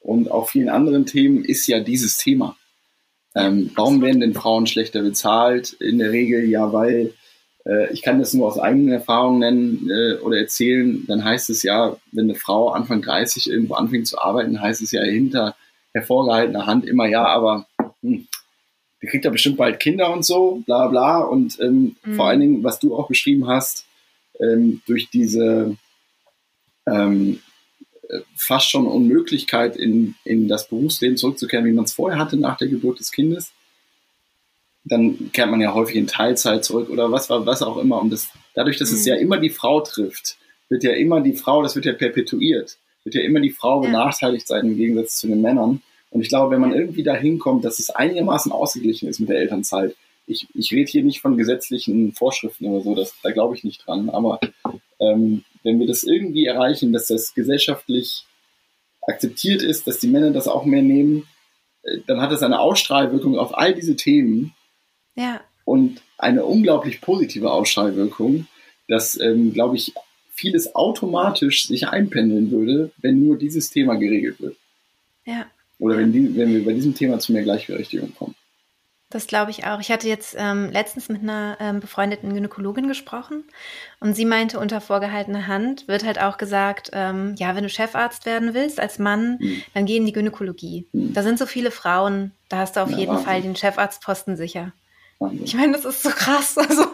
und auch vielen anderen Themen ist ja dieses Thema. Ähm, warum werden denn Frauen schlechter bezahlt? In der Regel ja, weil ich kann das nur aus eigenen Erfahrungen nennen äh, oder erzählen. Dann heißt es ja, wenn eine Frau Anfang 30 irgendwo anfängt zu arbeiten, heißt es ja hinter hervorgehaltener Hand immer ja, aber hm, der kriegt ja bestimmt bald Kinder und so, bla bla. Und ähm, mhm. vor allen Dingen, was du auch beschrieben hast, ähm, durch diese ähm, fast schon Unmöglichkeit, in, in das Berufsleben zurückzukehren, wie man es vorher hatte nach der Geburt des Kindes, dann kehrt man ja häufig in Teilzeit zurück oder was, was auch immer. Und das, dadurch, dass mhm. es ja immer die Frau trifft, wird ja immer die Frau, das wird ja perpetuiert, wird ja immer die Frau ja. benachteiligt sein im Gegensatz zu den Männern. Und ich glaube, wenn man irgendwie dahin kommt, dass es einigermaßen ausgeglichen ist mit der Elternzeit, ich, ich rede hier nicht von gesetzlichen Vorschriften oder so, das, da glaube ich nicht dran, aber ähm, wenn wir das irgendwie erreichen, dass das gesellschaftlich akzeptiert ist, dass die Männer das auch mehr nehmen, äh, dann hat das eine Ausstrahlwirkung auf all diese Themen. Ja. Und eine unglaublich positive Ausstrahlwirkung, dass, ähm, glaube ich, vieles automatisch sich einpendeln würde, wenn nur dieses Thema geregelt wird. Ja. Oder wenn, die, wenn wir bei diesem Thema zu mehr Gleichberechtigung kommen. Das glaube ich auch. Ich hatte jetzt ähm, letztens mit einer ähm, befreundeten Gynäkologin gesprochen und sie meinte, unter vorgehaltener Hand wird halt auch gesagt, ähm, ja, wenn du Chefarzt werden willst als Mann, hm. dann geh in die Gynäkologie. Hm. Da sind so viele Frauen, da hast du auf ja, jeden. Fall den Chefarztposten sicher. Wahnsinn. Ich meine, das ist so krass. Also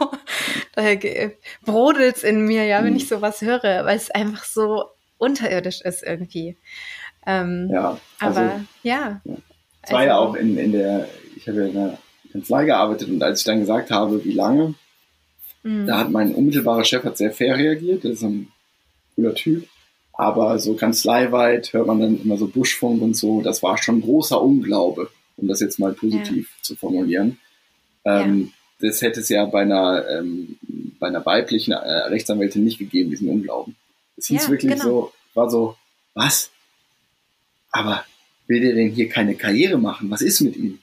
da brodelt es in mir, ja, wenn hm. ich sowas höre, weil es einfach so unterirdisch ist irgendwie. Ähm, ja, also, aber ja. Es war also, ja auch in, in der, ich habe ja in der Kanzlei gearbeitet und als ich dann gesagt habe, wie lange, mhm. da hat mein unmittelbarer Chef hat sehr fair reagiert, der ist ein cooler Typ. Aber so kanzleiweit hört man dann immer so Buschfunk und so, das war schon großer Unglaube, um das jetzt mal positiv ja. zu formulieren. Ähm, ja. Das hätte es ja bei einer, ähm, bei einer weiblichen äh, Rechtsanwältin nicht gegeben, diesen Unglauben. Es hieß ja, wirklich genau. so, war so, was? aber will der denn hier keine Karriere machen? Was ist mit ihm?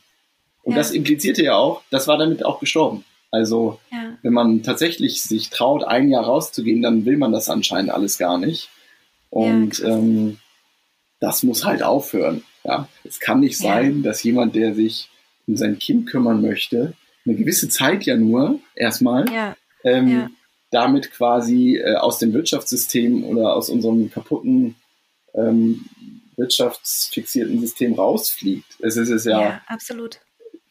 Und ja. das implizierte ja auch, das war damit auch gestorben. Also, ja. wenn man tatsächlich sich traut, ein Jahr rauszugehen, dann will man das anscheinend alles gar nicht. Und ja, ähm, das muss halt aufhören. Ja, es kann nicht sein, dass jemand, der sich um sein Kind kümmern möchte, eine gewisse Zeit ja nur erstmal, ähm, damit quasi äh, aus dem Wirtschaftssystem oder aus unserem kaputten ähm, wirtschaftsfixierten System rausfliegt. Es ist es ja, ja absolut.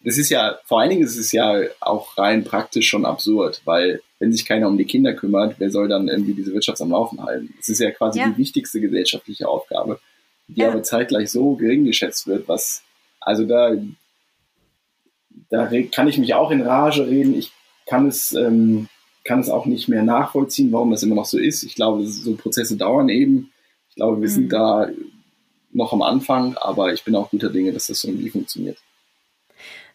das ist ja, vor allen Dingen ist es ja auch rein praktisch schon absurd, weil wenn sich keiner um die Kinder kümmert, wer soll dann irgendwie diese Wirtschaft am Laufen halten? Das ist ja quasi ja. die wichtigste gesellschaftliche Aufgabe, die ja. aber zeitgleich so gering geschätzt wird, was, also da, da kann ich mich auch in Rage reden. Ich kann es, ähm, kann es auch nicht mehr nachvollziehen, warum das immer noch so ist. Ich glaube, so Prozesse dauern eben. Ich glaube, wir mhm. sind da noch am Anfang, aber ich bin auch guter Dinge, dass das irgendwie funktioniert.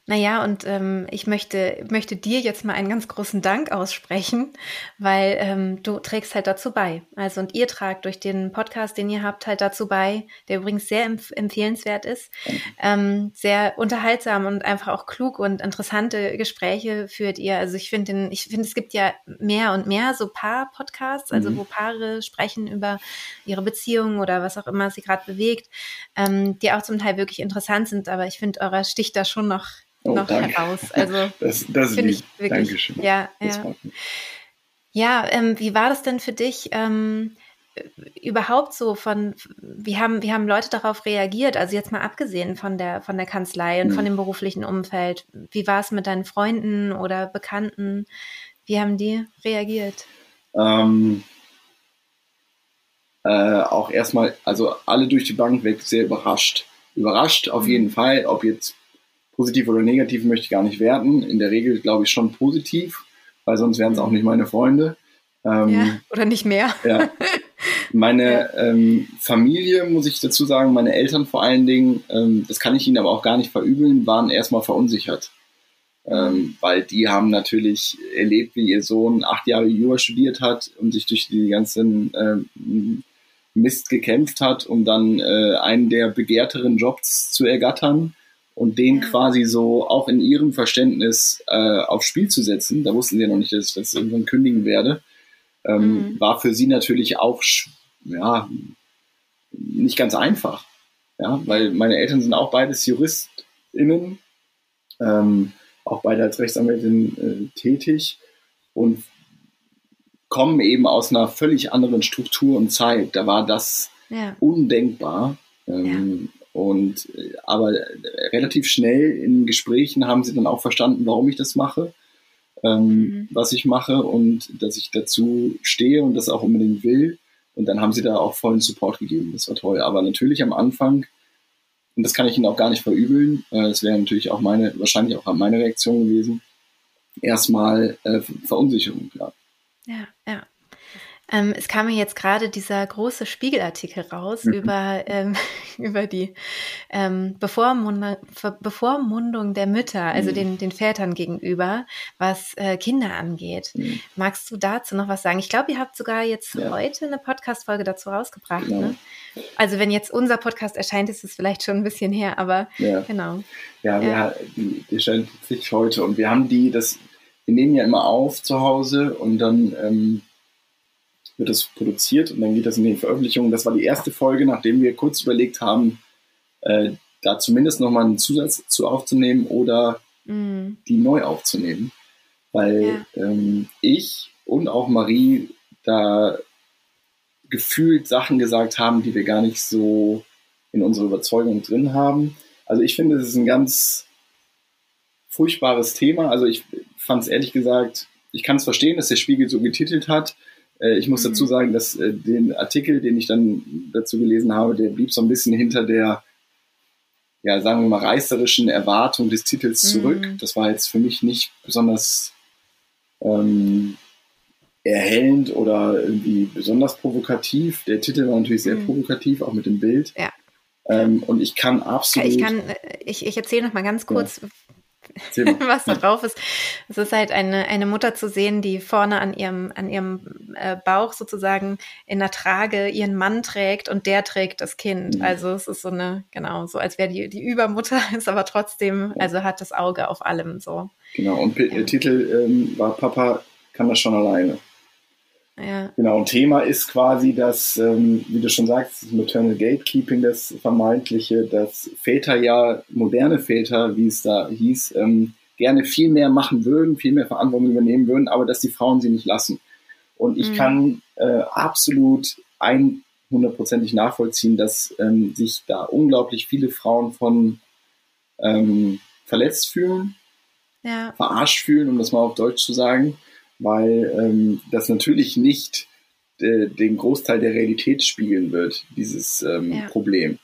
Naja, und ähm, ich möchte, möchte dir jetzt mal einen ganz großen Dank aussprechen, weil ähm, du trägst halt dazu bei. Also und ihr tragt durch den Podcast, den ihr habt, halt dazu bei, der übrigens sehr empf empfehlenswert ist, ähm, sehr unterhaltsam und einfach auch klug und interessante Gespräche führt ihr. Also ich finde, ich finde, es gibt ja mehr und mehr so Paar-Podcasts, also mhm. wo Paare sprechen über ihre Beziehungen oder was auch immer sie gerade bewegt, ähm, die auch zum Teil wirklich interessant sind. Aber ich finde, eurer sticht da schon noch oh, noch danke. heraus. Also das, das finde ich wirklich. Dankeschön. Ja, ja. Ja, ähm, wie war das denn für dich? Ähm, überhaupt so von, wie haben, wie haben Leute darauf reagiert? Also jetzt mal abgesehen von der, von der Kanzlei und mhm. von dem beruflichen Umfeld. Wie war es mit deinen Freunden oder Bekannten? Wie haben die reagiert? Ähm, äh, auch erstmal, also alle durch die Bank weg sehr überrascht. Überrascht auf mhm. jeden Fall, ob jetzt positiv oder negativ möchte ich gar nicht werten. In der Regel glaube ich schon positiv, weil sonst wären es auch nicht meine Freunde. Ähm, ja, oder nicht mehr. Ja. Meine ja. ähm, Familie, muss ich dazu sagen, meine Eltern vor allen Dingen, ähm, das kann ich ihnen aber auch gar nicht verübeln, waren erstmal verunsichert. Ähm, weil die haben natürlich erlebt, wie ihr Sohn acht Jahre Jura studiert hat und sich durch die ganzen ähm, Mist gekämpft hat, um dann äh, einen der begehrteren Jobs zu ergattern und den ja. quasi so auch in ihrem Verständnis äh, aufs Spiel zu setzen, da wussten sie ja noch nicht, dass ich das irgendwann kündigen werde, ähm, mhm. war für sie natürlich auch ja, nicht ganz einfach. Ja, weil meine Eltern sind auch beides JuristInnen, ähm, auch beide als Rechtsanwältin äh, tätig und kommen eben aus einer völlig anderen Struktur und Zeit. Da war das ja. undenkbar. Ähm, und äh, aber relativ schnell in Gesprächen haben sie dann auch verstanden, warum ich das mache, ähm, mhm. was ich mache und dass ich dazu stehe und das auch unbedingt will. Und dann haben sie da auch vollen Support gegeben. Das war toll. Aber natürlich am Anfang, und das kann ich ihnen auch gar nicht verübeln, äh, das wäre natürlich auch meine, wahrscheinlich auch meine Reaktion gewesen, erstmal äh, Verunsicherung, klar. Ja, ja. Ähm, es kam mir jetzt gerade dieser große Spiegelartikel raus mhm. über, ähm, über die ähm, Bevormundung, Bevormundung der Mütter, also mhm. den, den Vätern gegenüber, was äh, Kinder angeht. Mhm. Magst du dazu noch was sagen? Ich glaube, ihr habt sogar jetzt ja. heute eine Podcast-Folge dazu rausgebracht. Genau. Ne? Also wenn jetzt unser Podcast erscheint, ist es vielleicht schon ein bisschen her, aber ja. genau. Ja, ja. die, die erscheint sich heute und wir haben die, das, wir nehmen ja immer auf zu Hause und dann ähm, wird das produziert und dann geht das in die Veröffentlichung. Das war die erste Folge, nachdem wir kurz überlegt haben, äh, da zumindest nochmal einen Zusatz zu aufzunehmen oder mm. die neu aufzunehmen. Weil ja. ähm, ich und auch Marie da gefühlt Sachen gesagt haben, die wir gar nicht so in unserer Überzeugung drin haben. Also ich finde, es ist ein ganz furchtbares Thema. Also ich fand es ehrlich gesagt, ich kann es verstehen, dass der Spiegel so getitelt hat. Äh, ich muss mhm. dazu sagen, dass äh, den Artikel, den ich dann dazu gelesen habe, der blieb so ein bisschen hinter der, ja, sagen wir mal, reißerischen Erwartung des Titels mhm. zurück. Das war jetzt für mich nicht besonders ähm, erhellend oder irgendwie besonders provokativ. Der Titel war natürlich sehr mhm. provokativ, auch mit dem Bild. Ja. Ähm, und ich kann absolut. Ich kann, äh, ich, ich erzähle noch mal ganz kurz, ja. was da drauf ist. Es ist halt eine, eine Mutter zu sehen, die vorne an ihrem, an ihrem äh, Bauch sozusagen in der Trage ihren Mann trägt und der trägt das Kind. Mhm. Also es ist so eine, genau, so als wäre die, die Übermutter, ist aber trotzdem, also hat das Auge auf allem so. Genau, und ja. der Titel ähm, war Papa kann das schon alleine. Ja. Genau, und Thema ist quasi das, ähm, wie du schon sagst, das Maternal Gatekeeping, das vermeintliche, dass Väter ja, moderne Väter, wie es da hieß, ähm, gerne viel mehr machen würden, viel mehr Verantwortung übernehmen würden, aber dass die Frauen sie nicht lassen. Und ich mhm. kann äh, absolut einhundertprozentig nachvollziehen, dass ähm, sich da unglaublich viele Frauen von ähm, verletzt fühlen, ja. verarscht fühlen, um das mal auf Deutsch zu sagen, weil ähm, das natürlich nicht äh, den Großteil der Realität spiegeln wird, dieses ähm, Ja. Problem.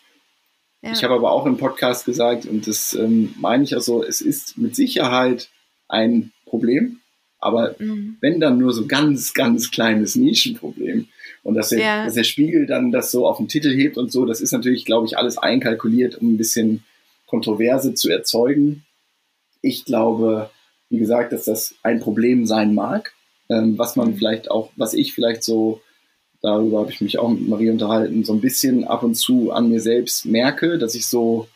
Ja. Ich habe aber auch im Podcast gesagt, und das ähm, meine ich also, es ist mit Sicherheit ein Problem, aber Mhm. wenn dann nur so ganz, ganz kleines Nischenproblem. Und dass der, Ja. dass der Spiegel dann das so auf den Titel hebt und so, das ist natürlich, glaube ich, alles einkalkuliert, um ein bisschen Kontroverse zu erzeugen. Ich glaube, wie gesagt, dass das ein Problem sein mag, ähm, was man Mhm. vielleicht auch, was ich vielleicht so, darüber habe ich mich auch mit Marie unterhalten, so ein bisschen ab und zu an mir selbst merke, dass ich so,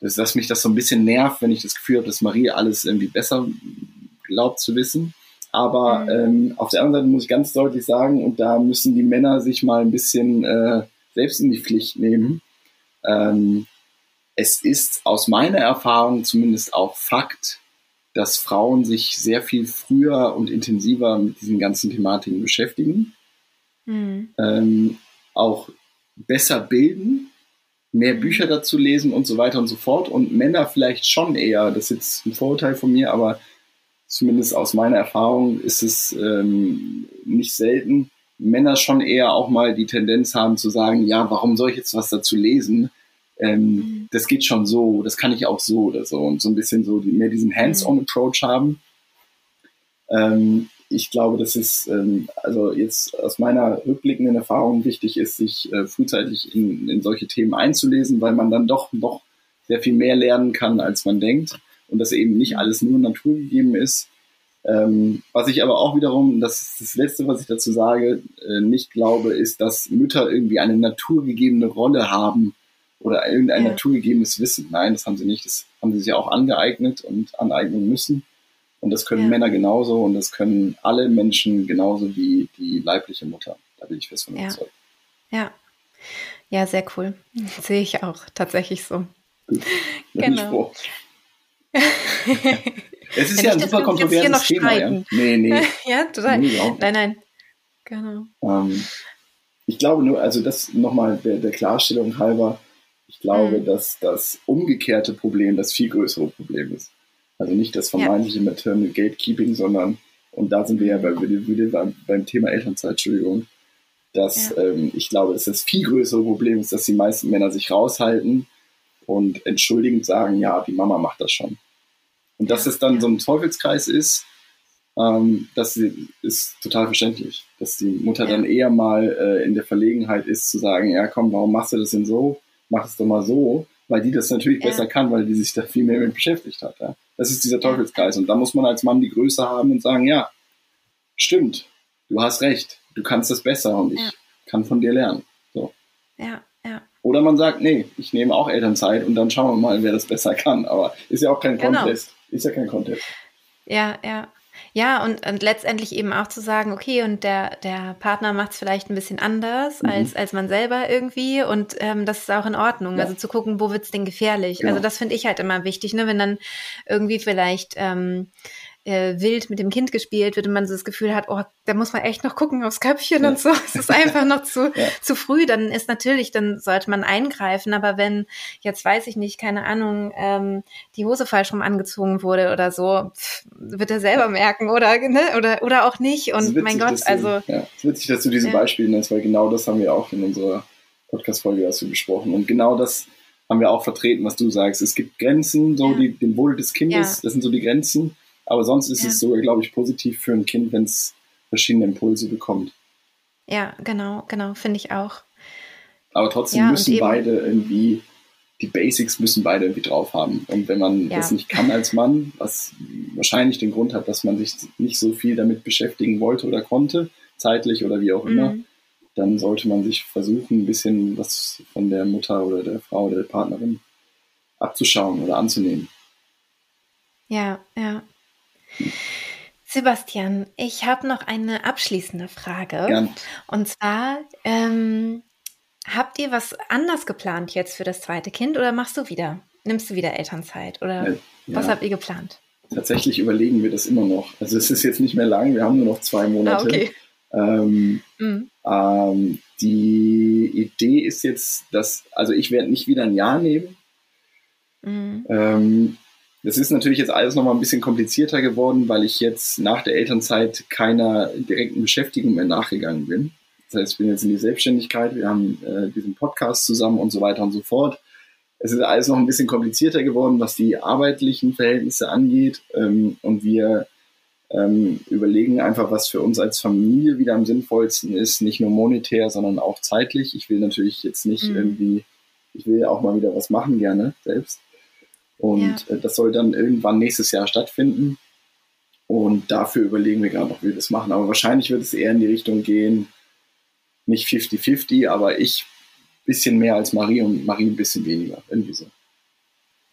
dass, dass mich das so ein bisschen nervt, wenn ich das Gefühl habe, dass Marie alles irgendwie besser glaubt zu wissen. Aber Mhm. ähm, auf der anderen Seite muss ich ganz deutlich sagen, und da müssen die Männer sich mal ein bisschen äh, selbst in die Pflicht nehmen. Ähm, es ist aus meiner Erfahrung zumindest auch Fakt, dass Frauen sich sehr viel früher und intensiver mit diesen ganzen Thematiken beschäftigen, Mhm. ähm, auch besser bilden, mehr Bücher dazu lesen und so weiter und so fort. Und Männer vielleicht schon eher, das ist jetzt ein Vorurteil von mir, aber zumindest aus meiner Erfahrung ist es ähm, nicht selten, Männer schon eher auch mal die Tendenz haben zu sagen, ja, warum soll ich jetzt was dazu lesen? Ähm, Mhm. Das geht schon so, das kann ich auch so oder so. Und so ein bisschen so mehr diesen Hands-on-Approach haben. Ähm, ich glaube, dass es ähm, also jetzt aus meiner rückblickenden Erfahrung wichtig ist, sich äh, frühzeitig in, in solche Themen einzulesen, weil man dann doch noch sehr viel mehr lernen kann, als man denkt und dass eben nicht alles nur naturgegeben ist. Ähm, was ich aber auch wiederum, das ist das Letzte, was ich dazu sage, äh, nicht glaube, ist, dass Mütter irgendwie eine naturgegebene Rolle haben oder irgendein Ja. naturgegebenes Wissen. Nein, das haben sie nicht. Das haben sie sich auch angeeignet und aneignen müssen. Und das können Ja. Männer genauso und das können alle Menschen genauso wie die leibliche Mutter. Da bin ich fest von Ja. überzeugt. Ja. Ja, sehr cool. Sehe ich auch tatsächlich so. Gut. Genau. Es ist Wenn ja ein super kontroverses noch Thema. Ja. streiten. Nee, nee. ja, total. nee. Nein, nein. Genau. Ähm, ich glaube nur, also das nochmal der, der Klarstellung halber, ich glaube, Mhm. dass das umgekehrte Problem das viel größere Problem ist. Also nicht das Ja. vermeintliche Maternal Gatekeeping, sondern, und da sind wir ja bei, wieder beim, beim Thema Elternzeit, Entschuldigung, dass ähm, ich glaube, dass das viel größere Problem ist, dass die meisten Männer sich raushalten und entschuldigend sagen, ja, die Mama macht das schon. Und dass Ja, es dann ja. so ein Teufelskreis ist, ähm, das ist total verständlich, dass die Mutter Ja. dann eher mal äh, in der Verlegenheit ist zu sagen, ja komm, warum machst du das denn so? Mach es doch mal so, weil die das natürlich Ja. besser kann, weil die sich da viel mehr mit beschäftigt hat. Ja? Das ist dieser Teufelskreis. Und da muss man als Mann die Größe haben und sagen, ja, stimmt, du hast recht, du kannst das besser und ich Ja. kann von dir lernen. So. Ja, ja. Oder man sagt, nee, ich nehme auch Elternzeit und dann schauen wir mal, wer das besser kann. Aber ist ja auch kein Genau. Contest. Ist ja kein Contest. Ja, ja. Ja, und, und letztendlich eben auch zu sagen, okay, und der, der Partner macht es vielleicht ein bisschen anders Mhm. als, als man selber irgendwie und ähm, das ist auch in Ordnung. Ja. Also zu gucken, wo wird's denn gefährlich? Genau. Also das finde ich halt immer wichtig, ne? wenn dann irgendwie vielleicht ähm, äh, wild mit dem Kind gespielt wird und man so das Gefühl hat, oh, da muss man echt noch gucken aufs Köpfchen Ja. und so. Es ist einfach noch zu, Ja. zu früh. Dann ist natürlich, dann sollte man eingreifen. Aber wenn jetzt weiß ich nicht, keine Ahnung, ähm, die Hose falsch rum angezogen wurde oder so, pff, wird er selber merken oder ne? oder oder auch nicht. Und witzig, mein Gott, du, also Ja, es ist witzig, dass du diese. Beispiele nennst, weil genau das haben wir auch in unserer Podcast-Folge dazu besprochen. Und genau das haben wir auch vertreten, was du sagst. Es gibt Grenzen, so die, dem Wohle des Kindes, das sind so die Grenzen. Aber sonst ist Ja. es sogar, glaube ich, positiv für ein Kind, wenn es verschiedene Impulse bekommt. ja, genau, genau, finde ich auch. Aber trotzdem Ja, müssen beide irgendwie, die Basics müssen beide irgendwie drauf haben. Und wenn man Ja. das nicht kann als Mann, was wahrscheinlich den Grund hat, dass man sich nicht so viel damit beschäftigen wollte oder konnte, zeitlich oder wie auch immer, Mhm. dann sollte man sich versuchen, ein bisschen was von der Mutter oder der Frau oder der Partnerin abzuschauen oder anzunehmen. Ja, ja. Sebastian, ich habe noch eine abschließende Frage. Gern. Und zwar, ähm, habt ihr was anders geplant jetzt für das zweite Kind oder machst du wieder? Nimmst du wieder Elternzeit oder Äh, was ja. habt ihr geplant? Tatsächlich überlegen wir das immer noch. Also es ist jetzt nicht mehr lang, wir haben nur noch zwei Monate. Ah, okay. ähm, Mhm. ähm, die Idee ist jetzt, dass, also ich werde nicht wieder ein Jahr nehmen. Mhm. Ähm, das ist natürlich jetzt alles nochmal ein bisschen komplizierter geworden, weil ich jetzt nach der Elternzeit keiner direkten Beschäftigung mehr nachgegangen bin. Das heißt, ich bin jetzt in die Selbstständigkeit, wir haben äh, diesen Podcast zusammen und so weiter und so fort. Es ist alles noch ein bisschen komplizierter geworden, was die arbeitlichen Verhältnisse angeht. Ähm, und wir ähm, überlegen einfach, was für uns als Familie wieder am sinnvollsten ist, nicht nur monetär, sondern auch zeitlich. Ich will natürlich jetzt nicht mhm. irgendwie, ich will auch mal wieder was machen gerne selbst. Und ja. äh, das soll dann irgendwann nächstes Jahr stattfinden. Und dafür überlegen wir gerade noch, wie wir das machen. Aber wahrscheinlich wird es eher in die Richtung gehen, nicht 50-50, aber ich ein bisschen mehr als Marie und Marie ein bisschen weniger. Irgendwie so.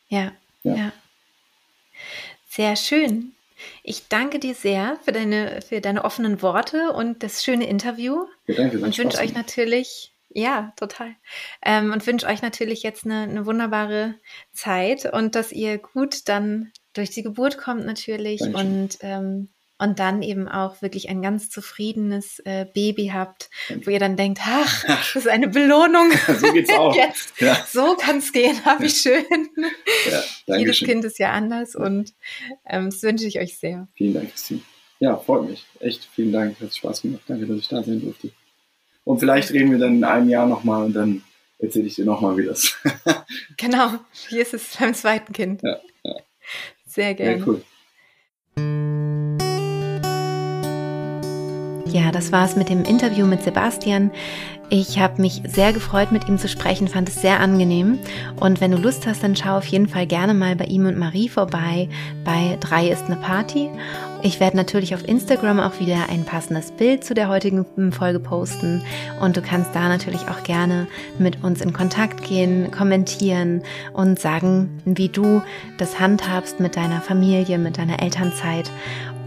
Ja, ja. ja. Sehr schön. Ich danke dir sehr für deine, für deine offenen Worte und das schöne Interview. Ja, danke, und wünsche euch natürlich, ja, total. Ähm, und wünsche euch natürlich jetzt eine, eine wunderbare Zeit und dass ihr gut dann durch die Geburt kommt natürlich Dankeschön. und ähm, und dann eben auch wirklich ein ganz zufriedenes äh, Baby habt, wo ihr dann denkt, ach, das ist eine Belohnung. so geht's auch. Jetzt, ja. So kann's gehen, hab ich schön. Ja, Jedes Kind ist ja anders und ähm, das wünsche ich euch sehr. Vielen Dank, Christine. Ja, freut mich. Echt, vielen Dank. Hat Spaß gemacht. Danke, dass ich da sein durfte. Und vielleicht reden wir dann in einem Jahr nochmal und dann erzähle ich dir nochmal, wie das. genau, hier ist es beim zweiten Kind. Ja, ja. Sehr gerne. Ja, cool. Ja, das war es mit dem Interview mit Sebastian. Ich habe mich sehr gefreut, mit ihm zu sprechen, fand es sehr angenehm. Und wenn du Lust hast, dann schau auf jeden Fall gerne mal bei ihm und Marie vorbei. Bei drei ist eine Party. Ich werde natürlich auf Instagram auch wieder ein passendes Bild zu der heutigen Folge posten. Und du kannst da natürlich auch gerne mit uns in Kontakt gehen, kommentieren und sagen, wie du das handhabst mit deiner Familie, mit deiner Elternzeit.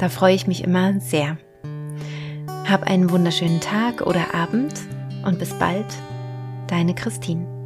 Da freue ich mich immer sehr. Hab einen wunderschönen Tag oder Abend und bis bald, deine Christine.